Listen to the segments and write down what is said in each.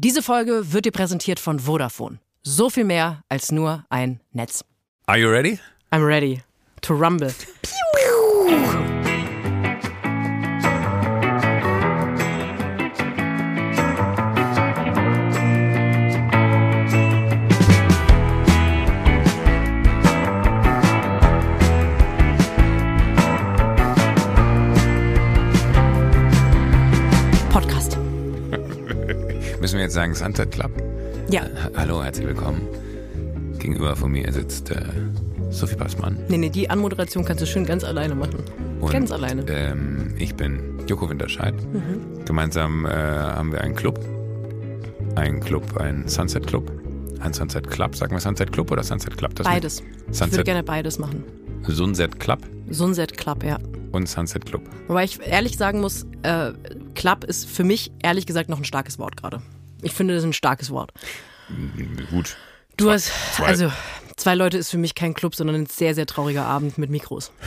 Diese Folge wird dir präsentiert von Vodafone. So viel mehr als nur ein Netz. Are you ready? I'm ready to rumble. Podcast. Müssen wir jetzt sagen Sunset Club? Ja. Äh, hallo, herzlich willkommen. Gegenüber von mir sitzt äh, Sophie Passmann. Nee, nee, die Anmoderation kannst du schön ganz alleine machen. Und, ganz alleine. Ähm, ich bin Joko Winterscheid. Gemeinsam äh, haben wir einen Club. Ein Club, ein Sunset Club. Ein Sunset Club. Sagen wir Sunset Club oder Sunset Club? Das Beides. Ich würde Sunset, gerne beides machen. Sunset Club Sunset Club, ja. und Sunset Club. Wobei ich ehrlich sagen muss, äh, Club ist für mich ehrlich gesagt noch ein starkes Wort gerade. Ich finde, das ist ein starkes Wort. Gut. Du Zwei- hast, zwei- also zwei Leute ist für mich kein Club, sondern ein sehr, sehr trauriger Abend mit Mikros.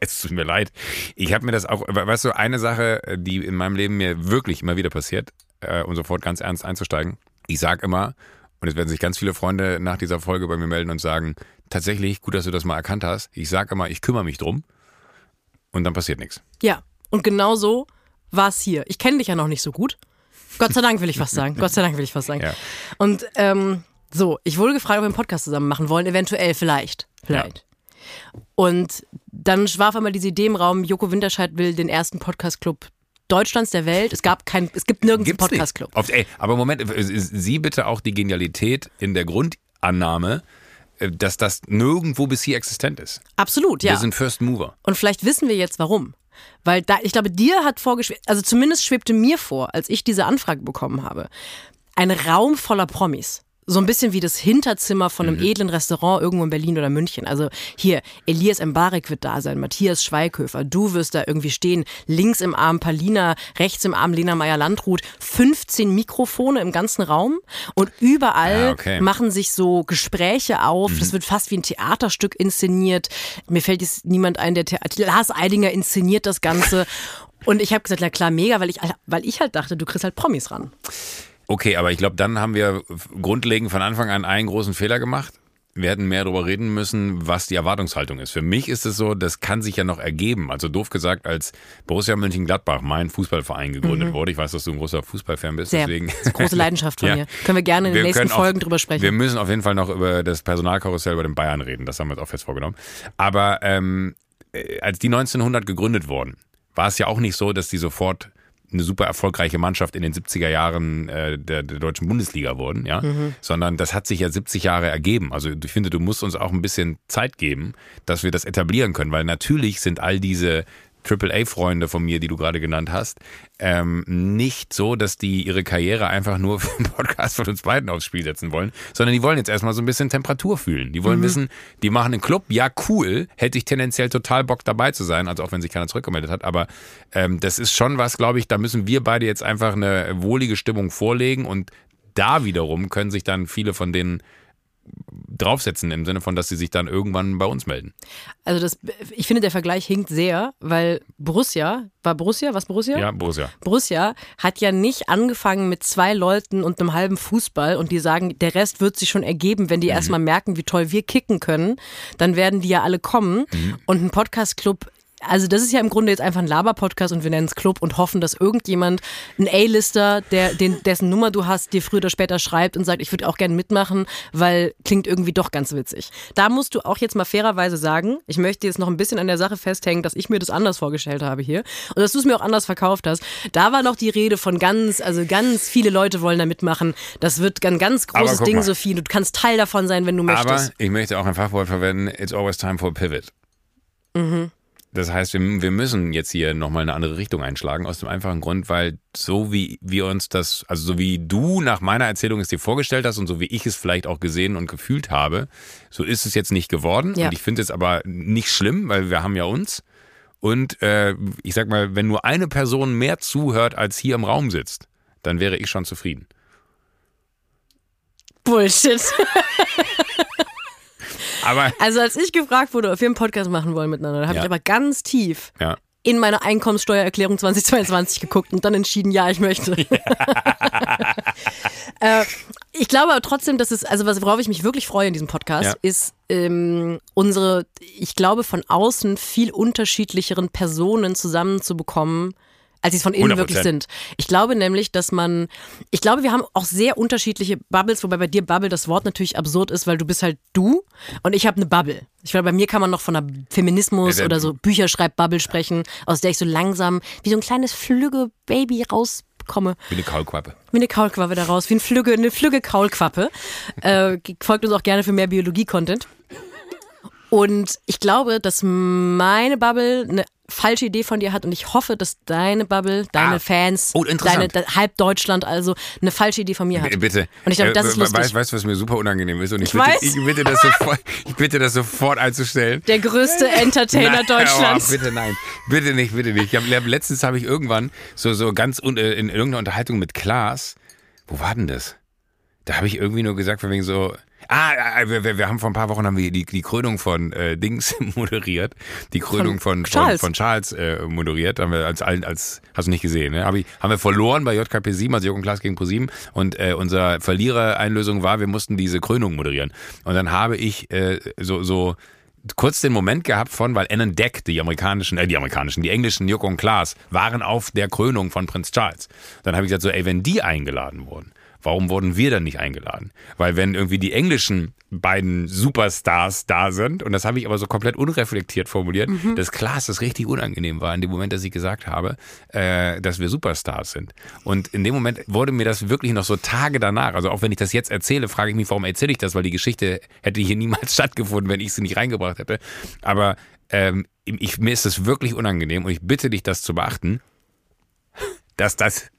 Es tut mir leid. Ich habe mir das auch, weißt du, eine Sache, die in meinem Leben mir wirklich immer wieder passiert, äh, um sofort ganz ernst einzusteigen. Ich sage immer, und es werden sich ganz viele Freunde nach dieser Folge bei mir melden und sagen, tatsächlich, gut, dass du das mal erkannt hast. Ich sage immer, ich kümmere mich drum und dann passiert nichts. Ja, und genau so war es hier. Ich kenne dich ja noch nicht so gut. Gott sei Dank will ich was sagen. Gott sei Dank will ich was sagen. Ja. Und ähm, so, ich wurde gefragt, ob wir einen Podcast zusammen machen wollen. Eventuell, vielleicht. Vielleicht. Und dann war auf einmal diese Idee im Raum, Joko Winterscheid will den ersten Podcast-Club Deutschlands der Welt. Es gab kein, es gibt nirgends einen Gibt's nicht. Podcast-Club. Ey, aber Moment, sieh bitte auch die Genialität in der Grundannahme, äh, dass das nirgendwo bis hier existent ist. Absolut, ja. Wir sind First Mover. Und vielleicht wissen wir jetzt warum. Weil da, ich glaube, dir hat vorgeschwebt, also zumindest schwebte mir vor, als ich diese Anfrage bekommen habe, ein Raum voller Promis. So ein bisschen wie das Hinterzimmer von einem edlen Restaurant irgendwo in Berlin oder München. Also hier, Elias Mbarek wird da sein, Matthias Schweighöfer, du wirst da irgendwie stehen, links im Arm Palina, rechts im Arm Lena Meyer-Landrut, 15 Mikrofone im ganzen Raum und überall Ah, okay. machen sich so Gespräche auf. Das wird fast wie ein Theaterstück inszeniert. Mir fällt jetzt niemand ein, der Theater. Lars Eidinger inszeniert das Ganze. Und ich habe gesagt, na klar, mega, weil ich, weil ich halt dachte, du kriegst halt Promis ran. Okay, aber ich glaube, dann haben wir grundlegend von Anfang an einen großen Fehler gemacht. Wir hätten mehr darüber reden müssen, was die Erwartungshaltung ist. Für mich ist es so, das kann sich ja noch ergeben. Also doof gesagt, als Borussia Mönchengladbach, mein Fußballverein, gegründet wurde. Ich weiß, dass du ein großer Fußballfan bist. Mhm. Sehr. deswegen. Das ist eine große Leidenschaft von Ja. mir. Können wir gerne in den Wir nächsten können auch- Folgen drüber sprechen. Wir müssen auf jeden Fall noch über das Personalkarussell bei den Bayern reden. Das haben wir uns auch fest vorgenommen. Aber ähm, äh, als die 1900 gegründet wurden, war es ja auch nicht so, dass die sofort eine super erfolgreiche Mannschaft in den 70er Jahren äh, der, der deutschen Bundesliga wurden, ja, sondern das hat sich ja 70 Jahre ergeben. Also ich finde, du musst uns auch ein bisschen Zeit geben, dass wir das etablieren können, weil natürlich sind all diese AAA-Freunde von mir, die du gerade genannt hast, ähm, nicht so, dass die ihre Karriere einfach nur für den Podcast von uns beiden aufs Spiel setzen wollen, sondern die wollen jetzt erstmal so ein bisschen Temperatur fühlen. Die wollen wissen, die machen einen Club, ja cool, hätte ich tendenziell total Bock dabei zu sein, also auch wenn sich keiner zurückgemeldet hat, aber ähm, das ist schon was, glaube ich, da müssen wir beide jetzt einfach eine wohlige Stimmung vorlegen und da wiederum können sich dann viele von denen draufsetzen im Sinne von, dass sie sich dann irgendwann bei uns melden. Also das, ich finde, der Vergleich hinkt sehr, weil Borussia, war Borussia, was Borussia? Ja, Borussia. Borussia hat ja nicht angefangen mit zwei Leuten und einem halben Fußball und die sagen, der Rest wird sich schon ergeben, wenn die erstmal merken, wie toll wir kicken können, dann werden die ja alle kommen und ein Podcast-Club also das ist ja im Grunde jetzt einfach ein Laber-Podcast und wir nennen es Club und hoffen, dass irgendjemand, ein A-Lister, der, den, dessen Nummer du hast, dir früher oder später schreibt und sagt, ich würde auch gerne mitmachen, weil klingt irgendwie doch ganz witzig. Da musst du auch jetzt mal fairerweise sagen, ich möchte jetzt noch ein bisschen an der Sache festhängen, dass ich mir das anders vorgestellt habe hier und dass du es mir auch anders verkauft hast. Da war noch die Rede von ganz, also ganz viele Leute wollen da mitmachen. Das wird ein ganz Aber großes Ding, mal. Sophie. Du kannst Teil davon sein, wenn du Aber möchtest. ich möchte auch ein Fachwort verwenden, it's always time for a pivot. Das heißt, wir, wir müssen jetzt hier nochmal eine andere Richtung einschlagen, aus dem einfachen Grund, weil so wie wir uns das, also so wie du nach meiner Erzählung es dir vorgestellt hast und so wie ich es vielleicht auch gesehen und gefühlt habe, so ist es jetzt nicht geworden. Ja. Und ich finde es aber nicht schlimm, weil wir haben ja uns. Und äh, ich sag mal, wenn nur eine Person mehr zuhört, als hier im Raum sitzt, dann wäre ich schon zufrieden. Bullshit. Aber Also als ich gefragt wurde, ob wir einen Podcast machen wollen miteinander, habe Ja. ich aber ganz tief ja. in meine Einkommenssteuererklärung 2022 geguckt und dann entschieden, ja, ich möchte. glaube aber trotzdem, dass es, also worauf ich mich wirklich freue in diesem Podcast, Ja. ist ähm, unsere, ich glaube, von außen viel unterschiedlicheren Personen zusammenzubekommen, als sie es von innen 100%. wirklich sind. Ich glaube nämlich, dass man, ich glaube, wir haben auch sehr unterschiedliche Bubbles, wobei bei dir Bubble das Wort natürlich absurd ist, weil du bist halt du und ich habe eine Bubble. Ich glaube, bei mir kann man noch von einer Feminismus oder so Bücherschreibbubble sprechen, aus der ich so langsam wie so ein kleines Flügge-Baby rauskomme. Wie eine Kaulquappe. Wie eine Kaulquappe daraus, wie ein Flügge, eine Flügge Kaulquappe. Äh, folgt uns auch gerne für mehr Biologie-Content. Und ich glaube, dass meine Bubble eine falsche Idee von dir hat und ich hoffe, dass deine Bubble, deine Ah. Fans, Oh, deine halb Deutschland also eine falsche Idee von mir hat. B- Bitte. Und ich glaube, das Äh, ist lustig. Weißt, weißt du, was mir super unangenehm ist? Und ich, Ich bitte, ich bitte das sofort, ich bitte das sofort einzustellen. Der größte Entertainer Nein, Deutschlands. Oh, bitte nein, bitte nicht, bitte nicht. Ich hab, letztens habe ich irgendwann so so ganz un, äh, in irgendeiner Unterhaltung mit Klaas, wo war denn das? Da habe ich irgendwie nur gesagt, von wegen so, ah, äh, wir, wir, wir haben vor ein paar Wochen haben wir die, die Krönung von äh, Dings moderiert, die Krönung von, von Charles. von Charles äh, moderiert, haben wir als als, als hast du nicht gesehen, ne? Hab ich, haben wir verloren bei JKP 7, also Jürgen Klaas gegen ProSieben und äh, unser Verlierer-Einlösung war, wir mussten diese Krönung moderieren und dann habe ich äh, so so kurz den Moment gehabt von, weil Annan Deck, die amerikanischen, äh, die amerikanischen, die englischen und Klaas, waren auf der Krönung von Prinz Charles. Dann habe ich gesagt, so, ey, wenn die eingeladen wurden, warum wurden wir dann nicht eingeladen? Weil wenn irgendwie die englischen beiden Superstars da sind, und das habe ich aber so komplett unreflektiert formuliert, dass Klaas das richtig unangenehm war in dem Moment, dass ich gesagt habe, äh, dass wir Superstars sind. Und in dem Moment wurde mir das wirklich noch so Tage danach, also auch wenn ich das jetzt erzähle, frage ich mich, warum erzähle ich das, weil die Geschichte hätte hier niemals stattgefunden, wenn ich sie nicht reingebracht hätte. Aber ähm, ich, mir ist es wirklich unangenehm und ich bitte dich, das zu beachten, dass das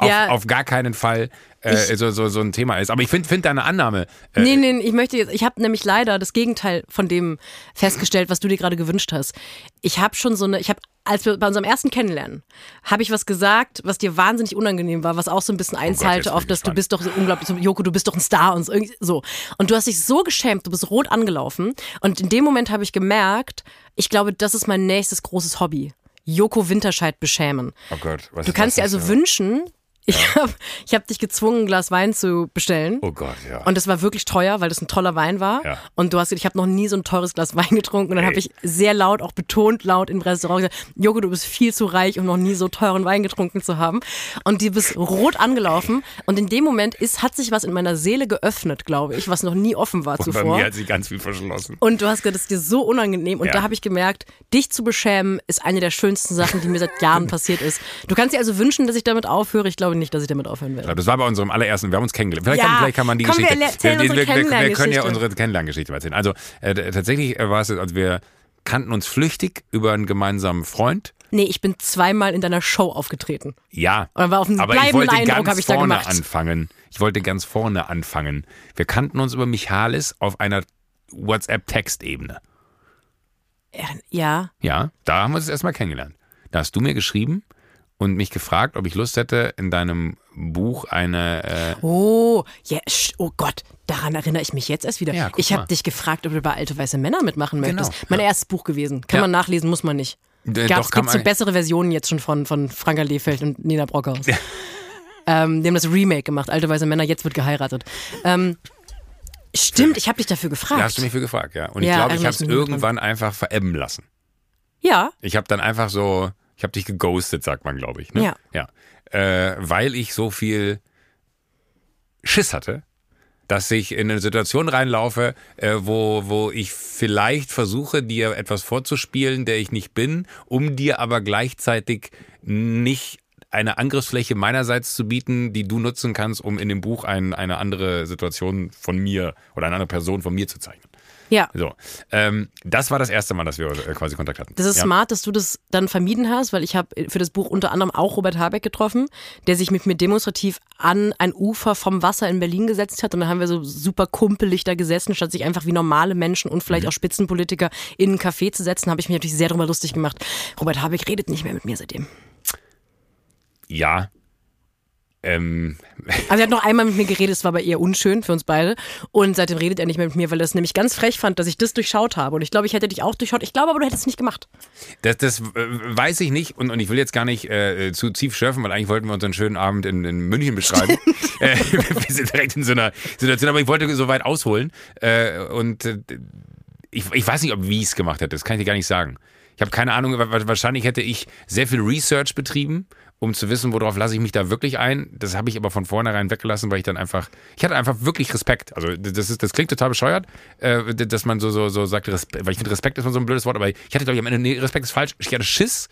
Ja. auf gar keinen Fall äh, so, so, so ein Thema ist. Aber ich finde find deine Annahme. Äh, Nee, nee, ich möchte jetzt, ich habe nämlich leider das Gegenteil von dem festgestellt, was du dir gerade gewünscht hast. Ich habe schon so eine, ich habe, als wir bei unserem ersten Kennenlernen, habe ich was gesagt, was dir wahnsinnig unangenehm war, was auch so ein bisschen Oh einzahlte jetzt auf, ich dass du bist doch so unglaublich, Joko, du bist doch ein Star und so, irgendwie so. Und du hast dich so geschämt, du bist rot angelaufen. Und in dem Moment habe ich gemerkt, ich glaube, das ist mein nächstes großes Hobby. Joko Winterscheid beschämen. oh Gott, was Du kannst dir also denn? wünschen, ich habe ich hab dich gezwungen, ein Glas Wein zu bestellen. Oh Gott, ja. Und es war wirklich teuer, weil das ein toller Wein war. Ja. Und du hast gesagt, ich habe noch nie so ein teures Glas Wein getrunken. Und dann habe ich sehr laut, auch betont laut im Restaurant gesagt, Joko, du bist viel zu reich, um noch nie so teuren Wein getrunken zu haben. Und du bist rot angelaufen. Und in dem Moment ist, hat sich was in meiner Seele geöffnet, glaube ich, was noch nie offen war und bei zuvor. mir hat sie ganz viel verschlossen. Und du hast gesagt, das ist dir so unangenehm. Und Ja. da habe ich gemerkt, dich zu beschämen, ist eine der schönsten Sachen, die mir seit Jahren passiert ist. Du kannst dir also wünschen, dass ich damit aufhöre. Ich glaube nicht, dass ich damit aufhören werde. glaube, Das war bei unserem allerersten, wir haben uns kennengelernt. Vielleicht, Ja, kann, vielleicht kann man die komm, wir Geschichte. unsere wir, wir, wir können ja unsere Kennenlerngeschichte erzählen. Also äh, tatsächlich war es, also wir kannten uns flüchtig über einen gemeinsamen Freund. Nee, ich bin zweimal in deiner Show aufgetreten. Ja. Und war auf einen aber ich wollte Eindruck ganz habe ich vorne anfangen. Ich wollte ganz vorne anfangen. Wir kannten uns über Michalis auf einer WhatsApp-Textebene. Ja. Ja, da haben wir uns erstmal kennengelernt. Da hast du mir geschrieben und mich gefragt, ob ich Lust hätte, in deinem Buch eine. Äh, Oh, ja, oh Gott, daran erinnere ich mich jetzt erst wieder. Ja, ich habe dich gefragt, ob du bei Alte Weiße Männer mitmachen möchtest. Genau, Mein ja. erstes Buch gewesen. Kann man nachlesen, muss man nicht. kann gibt's so bessere Versionen jetzt schon von, von Franka Lehfeld und Nina Brockhaus. Ähm, die haben das Remake gemacht, Alte Weiße Männer, jetzt wird geheiratet. Ähm, stimmt, ich habe dich dafür gefragt. da hast du mich für gefragt, ja. Und ich glaube, ich erinnere habe es irgendwann einfach verebben lassen. ja, Ich habe dann einfach so, ich habe dich geghostet, sagt man, glaube ich. Ne? Ja. ja. Äh, weil ich so viel Schiss hatte, dass ich in eine Situation reinlaufe, äh, wo, wo ich vielleicht versuche, dir etwas vorzuspielen, der ich nicht bin, um dir aber gleichzeitig nicht eine Angriffsfläche meinerseits zu bieten, die du nutzen kannst, um in dem Buch ein, eine andere Situation von mir oder eine andere Person von mir zu zeichnen. Ja. So, ähm, das war das erste Mal, dass wir äh, quasi Kontakt hatten. Das ist ja. smart, dass du das dann vermieden hast, weil ich habe für das Buch unter anderem auch Robert Habeck getroffen, der sich mit mir demonstrativ an ein Ufer vom Wasser in Berlin gesetzt hat. Und dann haben wir so super kumpelig da gesessen, statt sich einfach wie normale Menschen und Mhm. vielleicht auch Spitzenpolitiker in ein Café zu setzen, habe ich mich natürlich sehr darüber lustig gemacht. Robert Habeck redet nicht mehr mit mir seitdem. Ja. Ähm, Also er hat noch einmal mit mir geredet, es war aber eher unschön für uns beide. Und seitdem redet er nicht mehr mit mir, weil er es nämlich ganz frech fand, dass ich das durchschaut habe. Und ich glaube, ich hätte dich auch durchschaut. Ich glaube aber, du hättest es nicht gemacht. Das, das äh, weiß ich nicht und, und ich will jetzt gar nicht äh, zu tief schürfen, weil eigentlich wollten wir unseren schönen Abend in, in München beschreiben. äh, wir sind direkt in so einer Situation, aber ich wollte so weit ausholen. Äh, und äh, ich, ich weiß nicht, ob wie ich es gemacht hätte, das kann ich dir gar nicht sagen. Ich habe keine Ahnung, wahrscheinlich hätte ich sehr viel Research betrieben um zu wissen, worauf lasse ich mich da wirklich ein. Das habe ich aber von vornherein weggelassen, weil ich dann einfach, ich hatte einfach wirklich Respekt. Also das ist, das klingt total bescheuert, äh, dass man so, so, so sagt, Respekt, weil ich finde Respekt ist so ein blödes Wort, aber ich hatte glaube ich am Ende, nee, Respekt ist falsch. Ich hatte Schiss,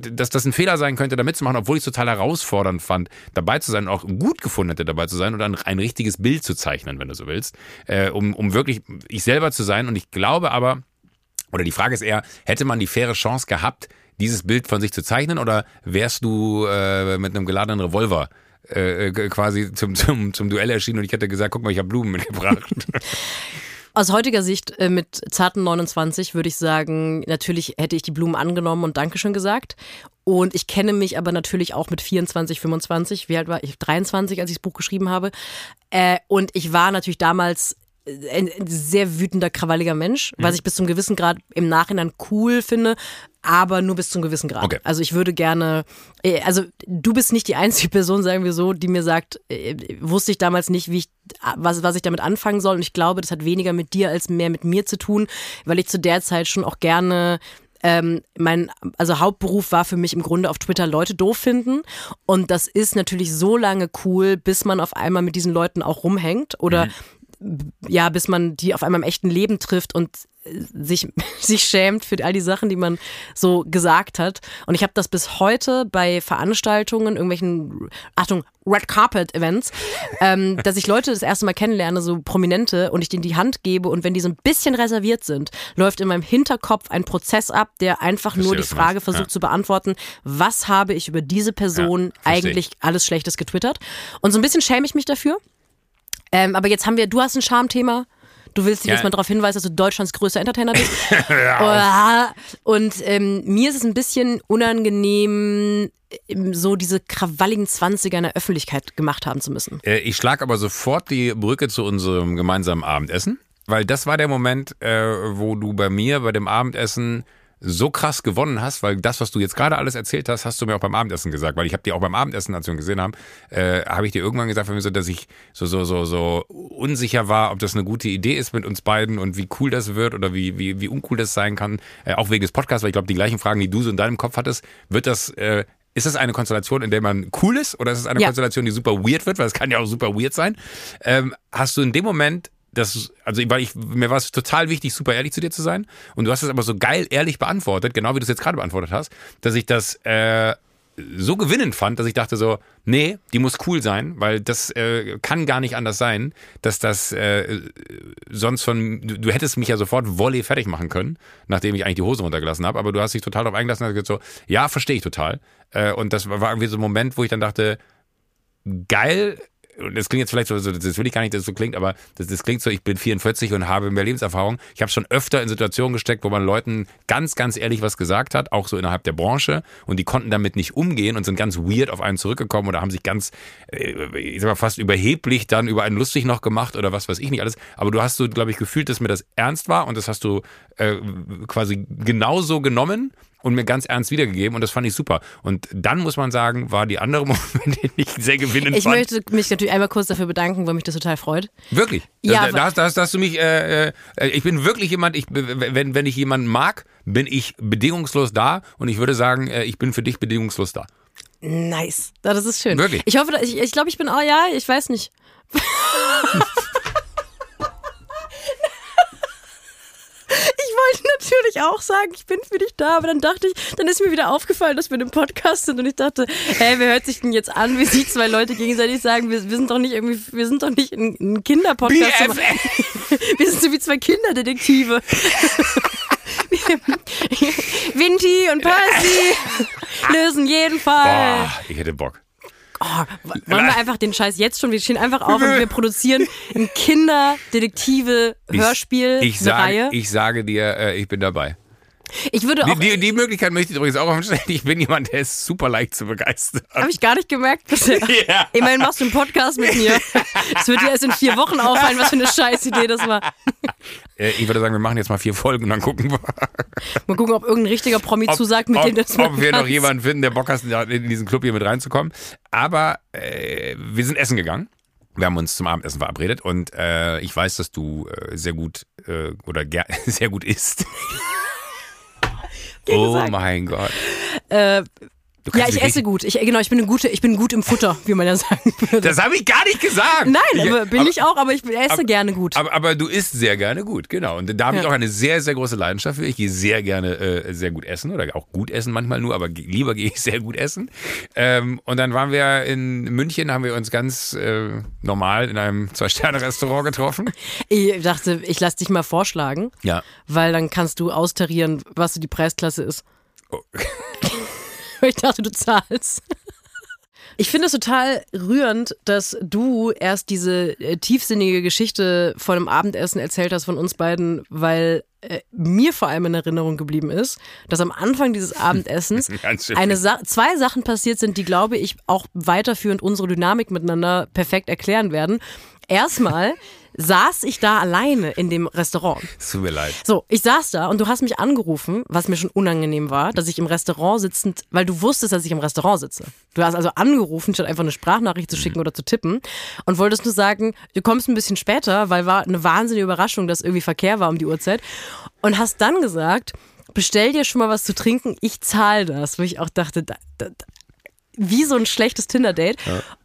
dass das ein Fehler sein könnte, da mitzumachen, obwohl ich es total herausfordernd fand, dabei zu sein und auch gut gefunden hätte, dabei zu sein und dann ein richtiges Bild zu zeichnen, wenn du so willst, äh, um, um wirklich ich selber zu sein. Und ich glaube aber, oder die Frage ist eher, hätte man die faire Chance gehabt, dieses Bild von sich zu zeichnen oder wärst du äh, mit einem geladenen Revolver äh, äh quasi zum, zum, zum Duell erschienen und ich hätte gesagt, guck mal, ich habe Blumen mitgebracht. Aus heutiger Sicht äh, mit zarten 29 würde ich sagen, natürlich hätte ich die Blumen angenommen und Dankeschön gesagt. Und ich kenne mich aber natürlich auch mit 24, 25. Wie alt war ich? 23, als ich das Buch geschrieben habe. Und ich war natürlich damals ein sehr wütender, krawalliger Mensch, mhm. was ich bis zum gewissen Grad im Nachhinein cool finde, aber nur bis zum gewissen Grad. Okay. Also ich würde gerne, äh, also du bist nicht die einzige Person, sagen wir so, die mir sagt, äh, wusste ich damals nicht, wie ich, was, was ich damit anfangen soll. Und ich glaube, das hat weniger mit dir als mehr mit mir zu tun, weil ich zu der Zeit schon auch gerne ähm, mein, also Hauptberuf war für mich im Grunde auf Twitter Leute doof finden. Und das ist natürlich so lange cool, bis man auf einmal mit diesen Leuten auch rumhängt oder mhm ja, bis man die auf einmal im echten Leben trifft und sich, sich schämt für all die Sachen, die man so gesagt hat. Und ich habe das bis heute bei Veranstaltungen, irgendwelchen, Achtung, Red Carpet Events, ähm, dass ich Leute das erste Mal kennenlerne, so Prominente, und ich denen die Hand gebe und wenn die so ein bisschen reserviert sind, läuft in meinem Hinterkopf ein Prozess ab, der einfach nur die Frage versucht ja. zu beantworten, was habe ich über diese Person ja, eigentlich alles Schlechtes getwittert? Und so ein bisschen schäme ich mich dafür. Ähm, aber jetzt haben wir, du hast ein Charmthema. Du willst dich ja. jetzt mal darauf hinweisen, dass du Deutschlands größter Entertainer bist. ja. Und ähm, mir ist es ein bisschen unangenehm, ähm, so diese krawalligen Zwanziger in der Öffentlichkeit gemacht haben zu müssen. Äh, ich schlage aber sofort die Brücke zu unserem gemeinsamen Abendessen, weil das war der Moment, äh, wo du bei mir bei dem Abendessen so krass gewonnen hast, weil das, was du jetzt gerade alles erzählt hast, hast du mir auch beim Abendessen gesagt, weil ich habe dir auch beim Abendessen, als wir ihn gesehen haben, äh, habe ich dir irgendwann gesagt, mir so, dass ich so so so so unsicher war, ob das eine gute Idee ist mit uns beiden und wie cool das wird oder wie wie wie uncool das sein kann, äh, auch wegen des Podcasts, weil ich glaube, die gleichen Fragen, die du so in deinem Kopf hattest, wird das äh, ist das eine Konstellation, in der man cool ist oder ist es eine ja. Konstellation, die super weird wird, weil es kann ja auch super weird sein? Ähm, hast du in dem Moment das, also weil ich, mir war es total wichtig, super ehrlich zu dir zu sein. Und du hast es aber so geil ehrlich beantwortet, genau wie du es jetzt gerade beantwortet hast, dass ich das äh, so gewinnend fand, dass ich dachte so, nee, die muss cool sein, weil das äh, kann gar nicht anders sein, dass das äh, sonst von, du, du, hättest mich ja sofort Volley fertig machen können, nachdem ich eigentlich die Hose runtergelassen habe, aber du hast dich total darauf eingelassen und hast gesagt so, ja, verstehe ich total. Äh, und das war irgendwie so ein Moment, wo ich dann dachte, geil, das klingt jetzt vielleicht so, das will ich gar nicht, dass es so klingt, aber das, das klingt so, ich bin 44 und habe mehr Lebenserfahrung. Ich habe schon öfter in Situationen gesteckt, wo man Leuten ganz, ganz ehrlich was gesagt hat, auch so innerhalb der Branche, und die konnten damit nicht umgehen und sind ganz weird auf einen zurückgekommen oder haben sich ganz, äh, ich sag mal, fast überheblich dann über einen lustig noch gemacht oder was weiß ich nicht alles. Aber du hast so, glaube ich, gefühlt, dass mir das ernst war und das hast du äh, quasi genauso genommen und mir ganz ernst wiedergegeben und das fand ich super. Und dann muss man sagen, war die andere Moment, den ich sehr gewinnend ich fand. Ich möchte mich natürlich einmal kurz dafür bedanken, weil mich das total freut. Wirklich? Ja. Da, da, da, da hast du mich, äh, äh, ich bin wirklich jemand, ich, wenn, wenn ich jemanden mag, bin ich bedingungslos da und ich würde sagen, äh, ich bin für dich bedingungslos da. Nice. Das ist schön. Wirklich? Ich hoffe, ich, ich glaube, ich bin, oh ja, ich weiß nicht. wollte natürlich auch sagen, ich bin für dich da, aber dann dachte ich, dann ist mir wieder aufgefallen, dass wir in einem Podcast sind und ich dachte, hey, wer hört sich denn jetzt an, wie sich zwei Leute gegenseitig sagen, wir, wir sind doch nicht irgendwie, wir sind doch nicht ein, Kinderpodcast. wir sind so wie zwei Kinderdetektive. Vinti und Percy lösen jeden Fall. Boah, ich hätte Bock. Oh, wollen wir einfach den Scheiß jetzt schon? Wir stehen einfach auf und wir produzieren ein Kinderdetektive-Hörspiel. Ich, ich, sage, ich sage dir, äh, ich bin dabei. Ich würde Die, auch, die, die Möglichkeit möchte ich übrigens auch aufstellen. Ich bin jemand, der ist super leicht zu begeistern. habe ich gar nicht gemerkt bisher. Ja. Immerhin machst du einen Podcast mit mir. Es wird dir erst in vier Wochen auffallen, was für eine Scheißidee das war. Äh, Ich würde sagen, wir machen jetzt mal vier Folgen und dann gucken wir, Mal gucken, ob irgendein richtiger Promi ob, zusagt, mit ob, dem das ob wir noch jemanden finden, der Bock hat, in diesen Club hier mit reinzukommen. Aber äh, wir sind essen gegangen. Wir haben uns zum Abendessen verabredet und äh, ich weiß, dass du äh, sehr gut äh, oder sehr gut isst. oh gesagt. mein Gott. Äh, uh, kannst ja, ich esse gut. Ich, genau, ich bin eine gute, ich bin gut im Futter, wie man ja sagen würde. Das habe ich gar nicht gesagt. Nein, ich, aber bin ich auch, aber ich esse aber- gerne gut. Aber, aber du isst sehr gerne gut, genau. Und da habe ich Ja. auch eine sehr, sehr große Leidenschaft für. Ich gehe sehr gerne äh, sehr gut essen oder auch gut essen manchmal nur, aber lieber gehe ich sehr gut essen. Ähm, und dann waren wir in München, haben wir uns ganz äh, normal in einem Zwei-Sterne-Restaurant getroffen. Ich dachte, ich lass dich mal vorschlagen, Ja. weil dann kannst du austarieren, was so die Preisklasse ist. Oh. Ich dachte, du zahlst. Ich finde es total rührend, dass du erst diese äh, tiefsinnige Geschichte von einem Abendessen erzählt hast von uns beiden, weil äh, mir vor allem in Erinnerung geblieben ist, dass am Anfang dieses Abendessens eine Sa zwei Sachen passiert sind, die, glaube ich, auch weiterführend unsere Dynamik miteinander perfekt erklären werden. Erstmal saß ich da alleine in dem Restaurant. Es tut mir leid. So, ich saß da und du hast mich angerufen, was mir schon unangenehm war, dass ich im Restaurant sitzend, weil du wusstest, dass ich im Restaurant sitze. Du hast also angerufen, statt einfach eine Sprachnachricht zu schicken oder zu tippen und wolltest nur sagen, du kommst ein bisschen später, weil war eine wahnsinnige Überraschung, dass irgendwie Verkehr war um die Uhrzeit und hast dann gesagt, bestell dir schon mal was zu trinken, ich zahle das, wo ich auch dachte, da, da, da, wie so ein schlechtes Tinder-Date.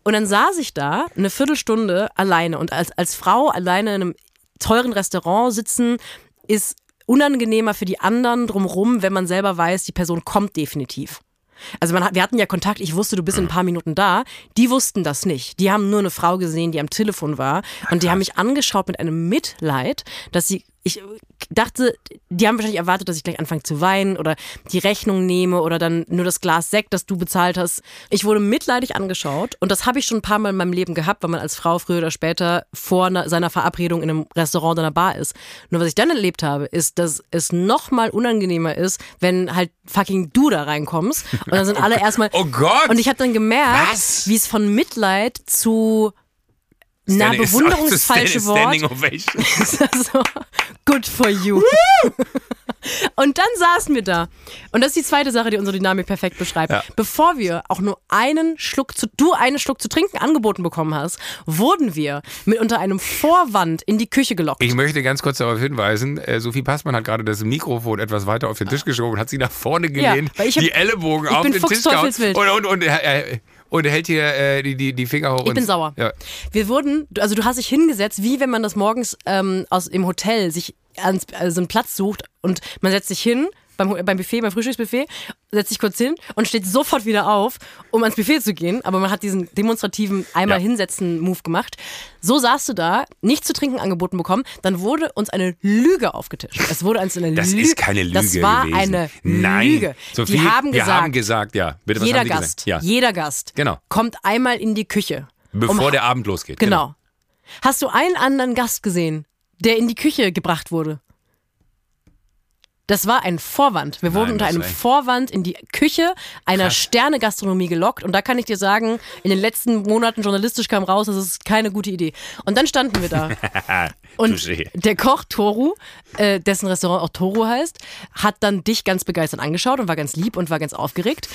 Und dann saß ich da eine Viertelstunde alleine. Und als, als Frau alleine in einem teuren Restaurant sitzen, ist unangenehmer für die anderen drumrum, wenn man selber weiß, die Person kommt definitiv. Also man hat, wir hatten ja Kontakt, ich wusste, du bist in ein paar Minuten da. Die wussten das nicht. Die haben nur eine Frau gesehen, die am Telefon war. Und die haben mich angeschaut mit einem Mitleid, dass sie, ich dachte, die haben wahrscheinlich erwartet, dass ich gleich anfange zu weinen oder die Rechnung nehme oder dann nur das Glas Sekt, das du bezahlt hast. Ich wurde mitleidig angeschaut und das habe ich schon ein paar Mal in meinem Leben gehabt, weil man als Frau früher oder später vor einer, seiner Verabredung in einem Restaurant oder einer Bar ist. Nur was ich dann erlebt habe, ist, dass es noch mal unangenehmer ist, wenn halt fucking du da reinkommst und dann sind alle erstmal Oh Gott! und ich habe dann gemerkt, wie es von Mitleid zu na, Standing- bewunderungsfalsche Standing- Wort. So, good for you. Und dann saßen wir da. Und das ist die zweite Sache, die unsere Dynamik perfekt beschreibt. Ja. Bevor wir auch nur einen Schluck zu, du einen Schluck zu trinken angeboten bekommen hast, wurden wir mit unter einem Vorwand in die Küche gelockt. Ich möchte ganz kurz darauf hinweisen, äh, Sophie Passmann hat gerade das Mikrofon etwas weiter auf den Tisch geschoben und hat sie nach vorne gelehnt, ich hab- die Ellenbogen ich auf bin den Tisch gehauen und, und, und, äh, und hält hier äh, die, die, die Finger hoch. Ich und, bin sauer. Ja. Wir wurden, also du hast dich hingesetzt, wie wenn man das morgens ähm, aus im Hotel sich ans, also einen Platz sucht und man setzt sich hin beim, beim Buffet, beim Frühstücksbuffet, setzt sich kurz hin und steht sofort wieder auf, um ans Buffet zu gehen. Aber man hat diesen demonstrativen einmal Ja. hinsetzen Move gemacht. So saßt du da, nichts zu trinken angeboten bekommen. Dann wurde uns eine Lüge aufgetischt. Es wurde uns eine Das Lüge. ist keine Lüge Das war gewesen. eine Nein. Lüge. Sophie, Die haben wir gesagt, haben gesagt, ja. Bitte, jeder Gast? Ja. jeder Gast Genau. kommt einmal in die Küche. Bevor um der Abend losgeht. Genau. Hast du einen anderen Gast gesehen, der in die Küche gebracht wurde? Das war ein Vorwand. Wir wurden Nein, unter das einem Vorwand in die Küche einer Sterne-Gastronomie gelockt. Und da kann ich dir sagen, in den letzten Monaten journalistisch kam raus, das ist keine gute Idee. Und dann standen wir da. Und der Koch Toru, äh, dessen Restaurant auch Toru heißt, hat dann dich ganz begeistert angeschaut und war ganz lieb und war ganz aufgeregt.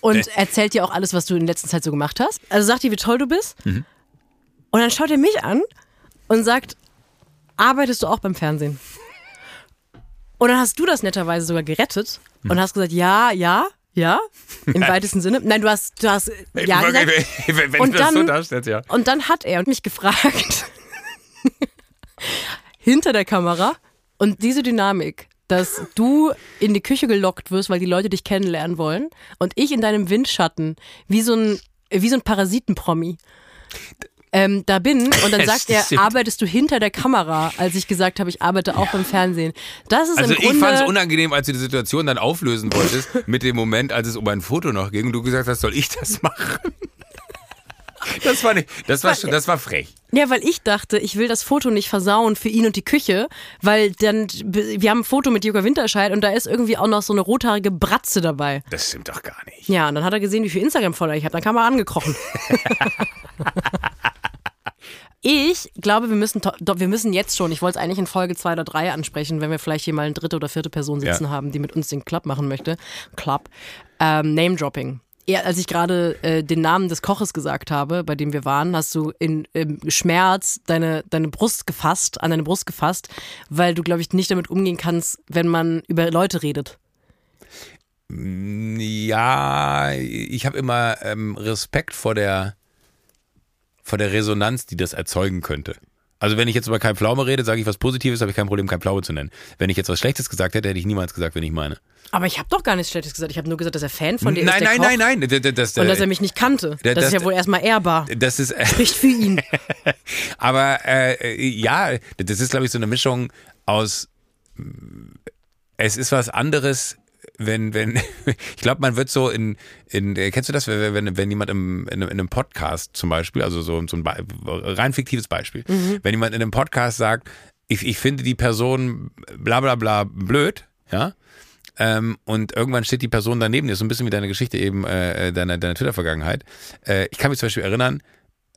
Und erzählt dir auch alles, was du in letzter Zeit so gemacht hast. Also sagt dir, wie toll du bist. Und dann schaut er mich an und sagt, arbeitest du auch beim Fernsehen? Und dann hast du das netterweise sogar gerettet und hast gesagt, ja, ja, ja, im weitesten Sinne. Nein, du hast, du hast ja gesagt. Wenn, Und du das so darstellst, ja. Und dann hat er mich gefragt, hinter der Kamera, und diese Dynamik, dass du in die Küche gelockt wirst, weil die Leute dich kennenlernen wollen, und ich in deinem Windschatten, wie so ein, wie so ein Parasitenpromi. Ähm, da bin und dann sagt er, arbeitest du hinter der Kamera, als ich gesagt habe, ich arbeite auch beim Fernsehen. Das ist Also im ich Grunde, fand es unangenehm, als du die Situation dann auflösen wolltest, mit dem Moment, als es um ein Foto noch ging und du gesagt hast, soll ich das machen? Das war, nicht, das, war, das war frech. Ja, weil ich dachte, ich will das Foto nicht versauen für ihn und die Küche, weil dann, wir haben ein Foto mit Jürgen Winterscheid und da ist irgendwie auch noch so eine rothaarige Bratze dabei. Das stimmt doch gar nicht. Ja, und dann hat er gesehen, wie viel Instagram-Follower ich habe, dann kam er angekrochen. Ich glaube, wir müssen, wir müssen jetzt schon, ich wollte es eigentlich in Folge 2 oder 3 ansprechen, wenn wir vielleicht hier mal eine dritte oder vierte Person sitzen ja. haben, die mit uns den Club machen möchte. Club. Ähm, Name-Dropping. Ja, als ich gerade äh, den Namen des Koches gesagt habe, bei dem wir waren, hast du in im Schmerz deine, deine Brust gefasst, an deine Brust gefasst, weil du, glaube ich, nicht damit umgehen kannst, wenn man über Leute redet. Ja, ich habe immer ähm, Respekt vor der von der Resonanz, die das erzeugen könnte. Also wenn ich jetzt über Kai Pflaume rede, sage ich was Positives, habe ich kein Problem, Kai Pflaume zu nennen. Wenn ich jetzt was Schlechtes gesagt hätte, hätte ich niemals gesagt, wenn ich meine. Aber ich habe doch gar nichts Schlechtes gesagt. Ich habe nur gesagt, dass er Fan von dir nein, ist. Nein, nein, nein, nein. Das, Und dass er mich nicht kannte. Das, das ist ja wohl erstmal ehrbar. Das ist. Spricht für ihn. Aber äh, ja, das ist, glaube ich, so eine Mischung aus. Es ist was anderes, wenn, wenn, ich glaube, man wird so in, in, kennst du das, wenn, wenn, wenn jemand im, in, in einem Podcast zum Beispiel, also so, so ein rein fiktives Beispiel, mhm. wenn jemand in einem Podcast sagt, ich, ich finde die Person bla bla bla blöd, ja, ähm, und irgendwann steht die Person daneben dir, so ein bisschen wie deine Geschichte eben, äh, deiner, deiner Twitter-Vergangenheit. Äh, ich kann mich zum Beispiel erinnern,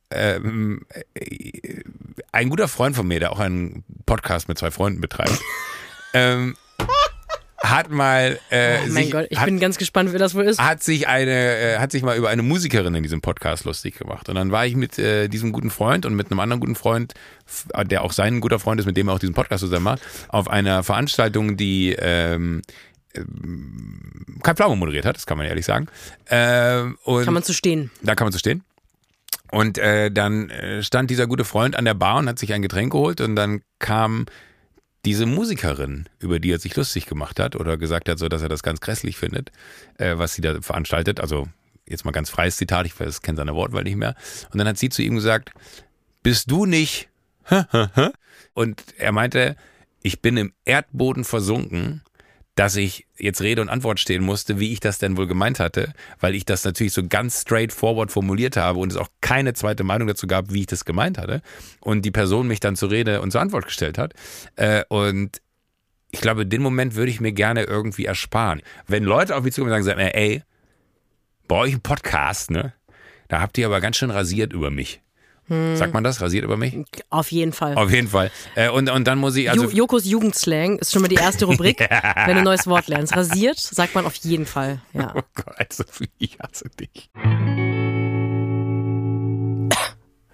ähm, äh, ein guter Freund von mir, der auch einen Podcast mit zwei Freunden betreibt, ähm, hat mal. Äh, oh mein sich, Gott, ich hat, bin ganz gespannt, wer das wohl ist. Hat sich eine, äh, hat sich mal über eine Musikerin in diesem Podcast lustig gemacht. Und dann war ich mit äh, diesem guten Freund und mit einem anderen guten Freund, der auch sein guter Freund ist, mit dem er auch diesen Podcast zusammen macht, auf einer Veranstaltung, die ähm, ähm kein Pflaume moderiert hat, das kann man ehrlich sagen. Ähm, und kann man zu stehen. Da kann man zu stehen. Und äh, dann äh, stand dieser gute Freund an der Bar und hat sich ein Getränk geholt und dann kam diese Musikerin, über die er sich lustig gemacht hat oder gesagt hat, so dass er das ganz grässlich findet, äh, was sie da veranstaltet. Also jetzt mal ganz freies Zitat, ich kenne seine Wortwahl nicht mehr. Und dann hat sie zu ihm gesagt, bist du nicht? Und er meinte, ich bin im Erdboden versunken dass ich jetzt Rede und Antwort stehen musste, wie ich das denn wohl gemeint hatte, weil ich das natürlich so ganz straightforward formuliert habe und es auch keine zweite Meinung dazu gab, wie ich das gemeint hatte. Und die Person mich dann zur Rede und zur Antwort gestellt hat. Äh, und ich glaube, den Moment würde ich mir gerne irgendwie ersparen. Wenn Leute auf mich zukommen und sagen, ey, bei euch ein Podcast, ne? Da habt ihr aber ganz schön rasiert über mich. Hm. Sagt man das? Rasiert über mich? Auf jeden Fall. Auf jeden Fall. Äh, und, und dann muss ich also. Jokos Jugendslang ist schon mal die erste Rubrik, ja. wenn du ein neues Wort lernst. Rasiert sagt man auf jeden Fall. Ja. Oh Gott, Sophie, ich hasse dich.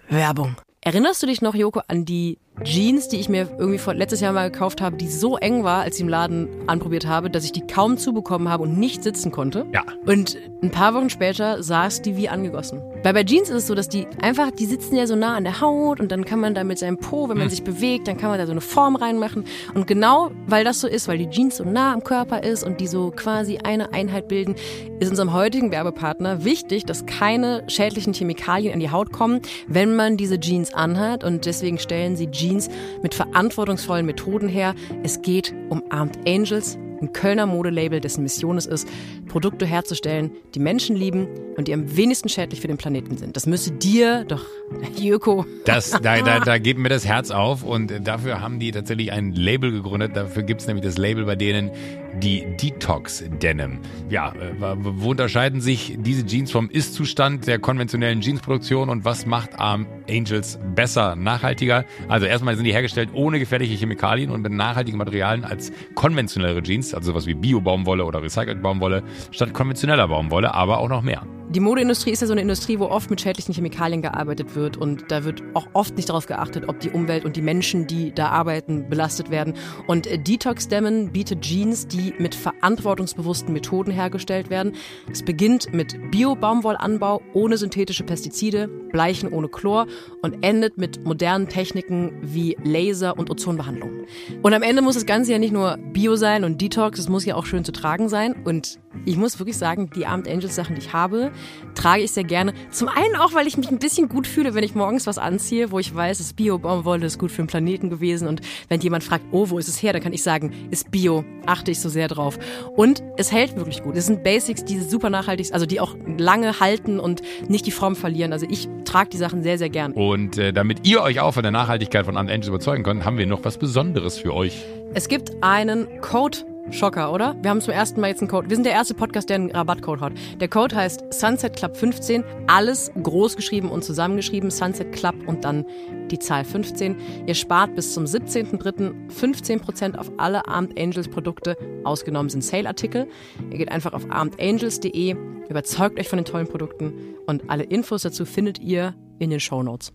Werbung. Erinnerst du dich noch, Joko, an die Jeans, die ich mir irgendwie vor, letztes Jahr mal gekauft habe, die so eng war, als ich im Laden anprobiert habe, dass ich die kaum zubekommen habe und nicht sitzen konnte. Ja. Und ein paar Wochen später saß die wie angegossen. Weil bei Jeans ist es so, dass die einfach, die sitzen ja so nah an der Haut und dann kann man da mit seinem Po, wenn man hm. sich bewegt, dann kann man da so eine Form reinmachen. Und genau weil das so ist, weil die Jeans so nah am Körper ist und die so quasi eine Einheit bilden, ist unserem heutigen Werbepartner wichtig, dass keine schädlichen Chemikalien in die Haut kommen, wenn man diese Jeans anhat. Und deswegen stellen sie Jeans Jeans mit verantwortungsvollen Methoden her. Es geht um Armed Angels, ein Kölner Modelabel, dessen Mission es ist, Produkte herzustellen, die Menschen lieben und die am wenigsten schädlich für den Planeten sind. Das müsse dir doch, Jöko. Das, da, da, da geht mir das Herz auf und dafür haben die tatsächlich ein Label gegründet. Dafür gibt es nämlich das Label bei denen die Detox Denim. Ja, äh, wo unterscheiden sich diese Jeans vom Ist-Zustand der konventionellen Jeansproduktion und was macht Arm Angels besser, nachhaltiger? Also erstmal sind die hergestellt ohne gefährliche Chemikalien und mit nachhaltigen Materialien als konventionellere Jeans, also sowas wie Bio-Baumwolle oder Recycelt Baumwolle, statt konventioneller Baumwolle, aber auch noch mehr. Die Modeindustrie ist ja so eine Industrie, wo oft mit schädlichen Chemikalien gearbeitet wird und da wird auch oft nicht darauf geachtet, ob die Umwelt und die Menschen, die da arbeiten, belastet werden. Und äh, Detox Demon bietet Jeans, die mit verantwortungsbewussten Methoden hergestellt werden. Es beginnt mit Bio-Baumwollanbau ohne synthetische Pestizide, Bleichen ohne Chlor und endet mit modernen Techniken wie Laser und Ozonbehandlung. Und am Ende muss das Ganze ja nicht nur Bio sein und Detox, es muss ja auch schön zu tragen sein und ich muss wirklich sagen, die Abend Angels Sachen, die ich habe, trage ich sehr gerne. Zum einen auch, weil ich mich ein bisschen gut fühle, wenn ich morgens was anziehe, wo ich weiß, es ist Bio-Baumwolle, ist gut für den Planeten gewesen. Und wenn jemand fragt, oh, wo ist es her, dann kann ich sagen, ist Bio. Achte ich so sehr drauf. Und es hält wirklich gut. Es sind Basics, die super nachhaltig, also die auch lange halten und nicht die Form verlieren. Also ich trage die Sachen sehr, sehr gern. Und äh, damit ihr euch auch von der Nachhaltigkeit von Abend Angels überzeugen könnt, haben wir noch was Besonderes für euch. Es gibt einen Code Schocker, oder? Wir haben zum ersten Mal jetzt einen Code. Wir sind der erste Podcast, der einen Rabattcode hat. Der Code heißt Sunset Club 15. Alles groß geschrieben und zusammengeschrieben. Sunset Club und dann die Zahl 15. Ihr spart bis zum 17.03. 15% auf alle Armed Angels Produkte. Ausgenommen sind Sale-Artikel. Ihr geht einfach auf armedangels.de, überzeugt euch von den tollen Produkten und alle Infos dazu findet ihr in den Show Notes.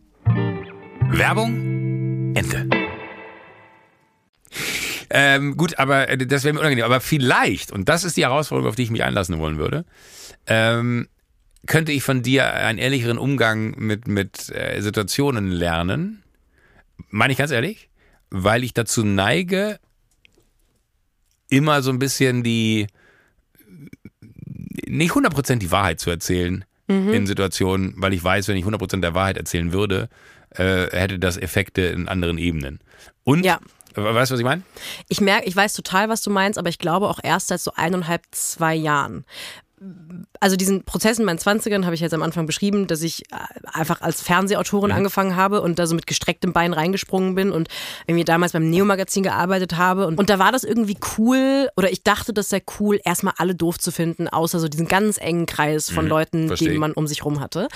Werbung Ende. Ähm, gut, aber äh, das wäre mir unangenehm. Aber vielleicht, und das ist die Herausforderung, auf die ich mich einlassen wollen würde, ähm, könnte ich von dir einen ehrlicheren Umgang mit, mit äh, Situationen lernen. Meine ich ganz ehrlich, weil ich dazu neige, immer so ein bisschen die, nicht 100% die Wahrheit zu erzählen mhm. in Situationen, weil ich weiß, wenn ich 100% der Wahrheit erzählen würde, äh, hätte das Effekte in anderen Ebenen. Und ja. Weißt du, was ich meine? Ich merke, ich weiß total, was du meinst, aber ich glaube auch erst seit so eineinhalb, zwei Jahren also diesen Prozess in meinen 20ern habe ich jetzt am Anfang beschrieben, dass ich äh, einfach als Fernsehautorin ja. angefangen habe und da so mit gestrecktem Bein reingesprungen bin und irgendwie damals beim Neo-Magazin gearbeitet habe. Und, und da war das irgendwie cool oder ich dachte, das sei cool, erstmal alle doof zu finden, außer so diesen ganz engen Kreis von mhm, Leuten, verstehe. die man um sich rum hatte.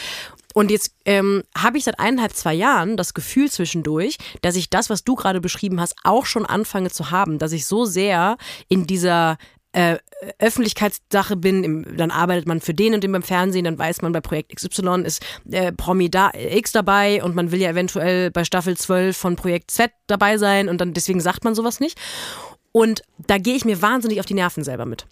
Und jetzt ähm, habe ich seit eineinhalb, zwei Jahren das Gefühl zwischendurch, dass ich das, was du gerade beschrieben hast, auch schon anfange zu haben, dass ich so sehr in dieser äh, Öffentlichkeitssache bin, im, dann arbeitet man für den und den beim Fernsehen, dann weiß man, bei Projekt XY ist äh, Promi da, X dabei und man will ja eventuell bei Staffel 12 von Projekt Z dabei sein und dann deswegen sagt man sowas nicht. Und da gehe ich mir wahnsinnig auf die Nerven selber mit.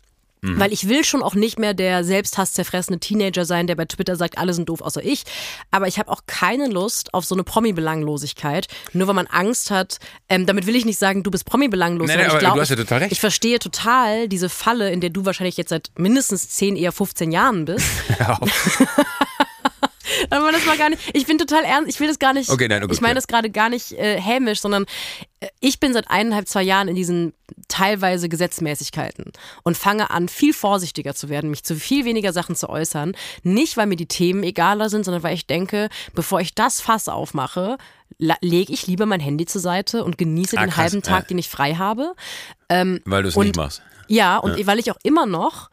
Mhm. Weil ich will schon auch nicht mehr der selbsthasszerfressene Teenager sein, der bei Twitter sagt, alle sind doof außer ich. Aber ich habe auch keine Lust auf so eine Promi-Belanglosigkeit, nur weil man Angst hat. Ähm, damit will ich nicht sagen, du bist Promi-belanglos. Nee, nee, ich glaub, du hast ja total recht. Ich verstehe total diese Falle, in der du wahrscheinlich jetzt seit mindestens 10, eher 15 Jahren bist. Aber das war gar nicht. Ich bin total ernst. Ich will das gar nicht. Okay, nein, okay, ich meine das gerade gar nicht äh, hämisch, sondern äh, ich bin seit eineinhalb, zwei Jahren in diesen teilweise Gesetzmäßigkeiten und fange an, viel vorsichtiger zu werden, mich zu viel weniger Sachen zu äußern. Nicht, weil mir die Themen egaler sind, sondern weil ich denke, bevor ich das Fass aufmache, lege ich lieber mein Handy zur Seite und genieße ah, den halben Tag, den ich frei habe. Ähm, weil du es nicht machst. Ja, und ja. weil ich auch immer noch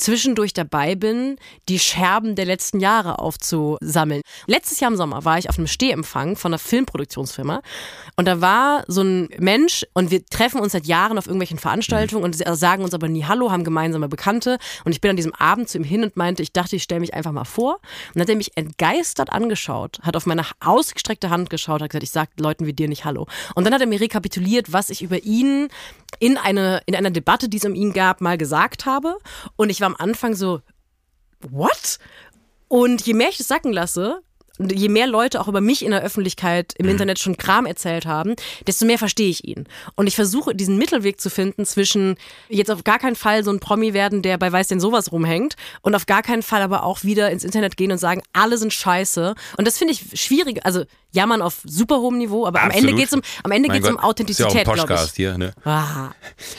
zwischendurch dabei bin, die Scherben der letzten Jahre aufzusammeln. Letztes Jahr im Sommer war ich auf einem Stehempfang von einer Filmproduktionsfirma und da war so ein Mensch und wir treffen uns seit Jahren auf irgendwelchen Veranstaltungen und sagen uns aber nie Hallo, haben gemeinsame Bekannte und ich bin an diesem Abend zu ihm hin und meinte, ich dachte, ich stelle mich einfach mal vor und dann hat er mich entgeistert angeschaut, hat auf meine ausgestreckte Hand geschaut, hat gesagt, ich sage Leuten wie dir nicht Hallo. Und dann hat er mir rekapituliert, was ich über ihn in, eine, in einer Debatte, die es um ihn gab, mal gesagt habe und ich war am Anfang so, what? Und je mehr ich das sacken lasse, je mehr Leute auch über mich in der Öffentlichkeit im mhm. Internet schon Kram erzählt haben, desto mehr verstehe ich ihn. Und ich versuche diesen Mittelweg zu finden zwischen jetzt auf gar keinen Fall so ein Promi werden, der bei weiß denn sowas rumhängt und auf gar keinen Fall aber auch wieder ins Internet gehen und sagen, alle sind scheiße. Und das finde ich schwierig. Also jammern auf super hohem Niveau, aber Absolut. am Ende geht's um am Ende geht's Gott, um Authentizität, ja glaube ich. Hier, ne? ah.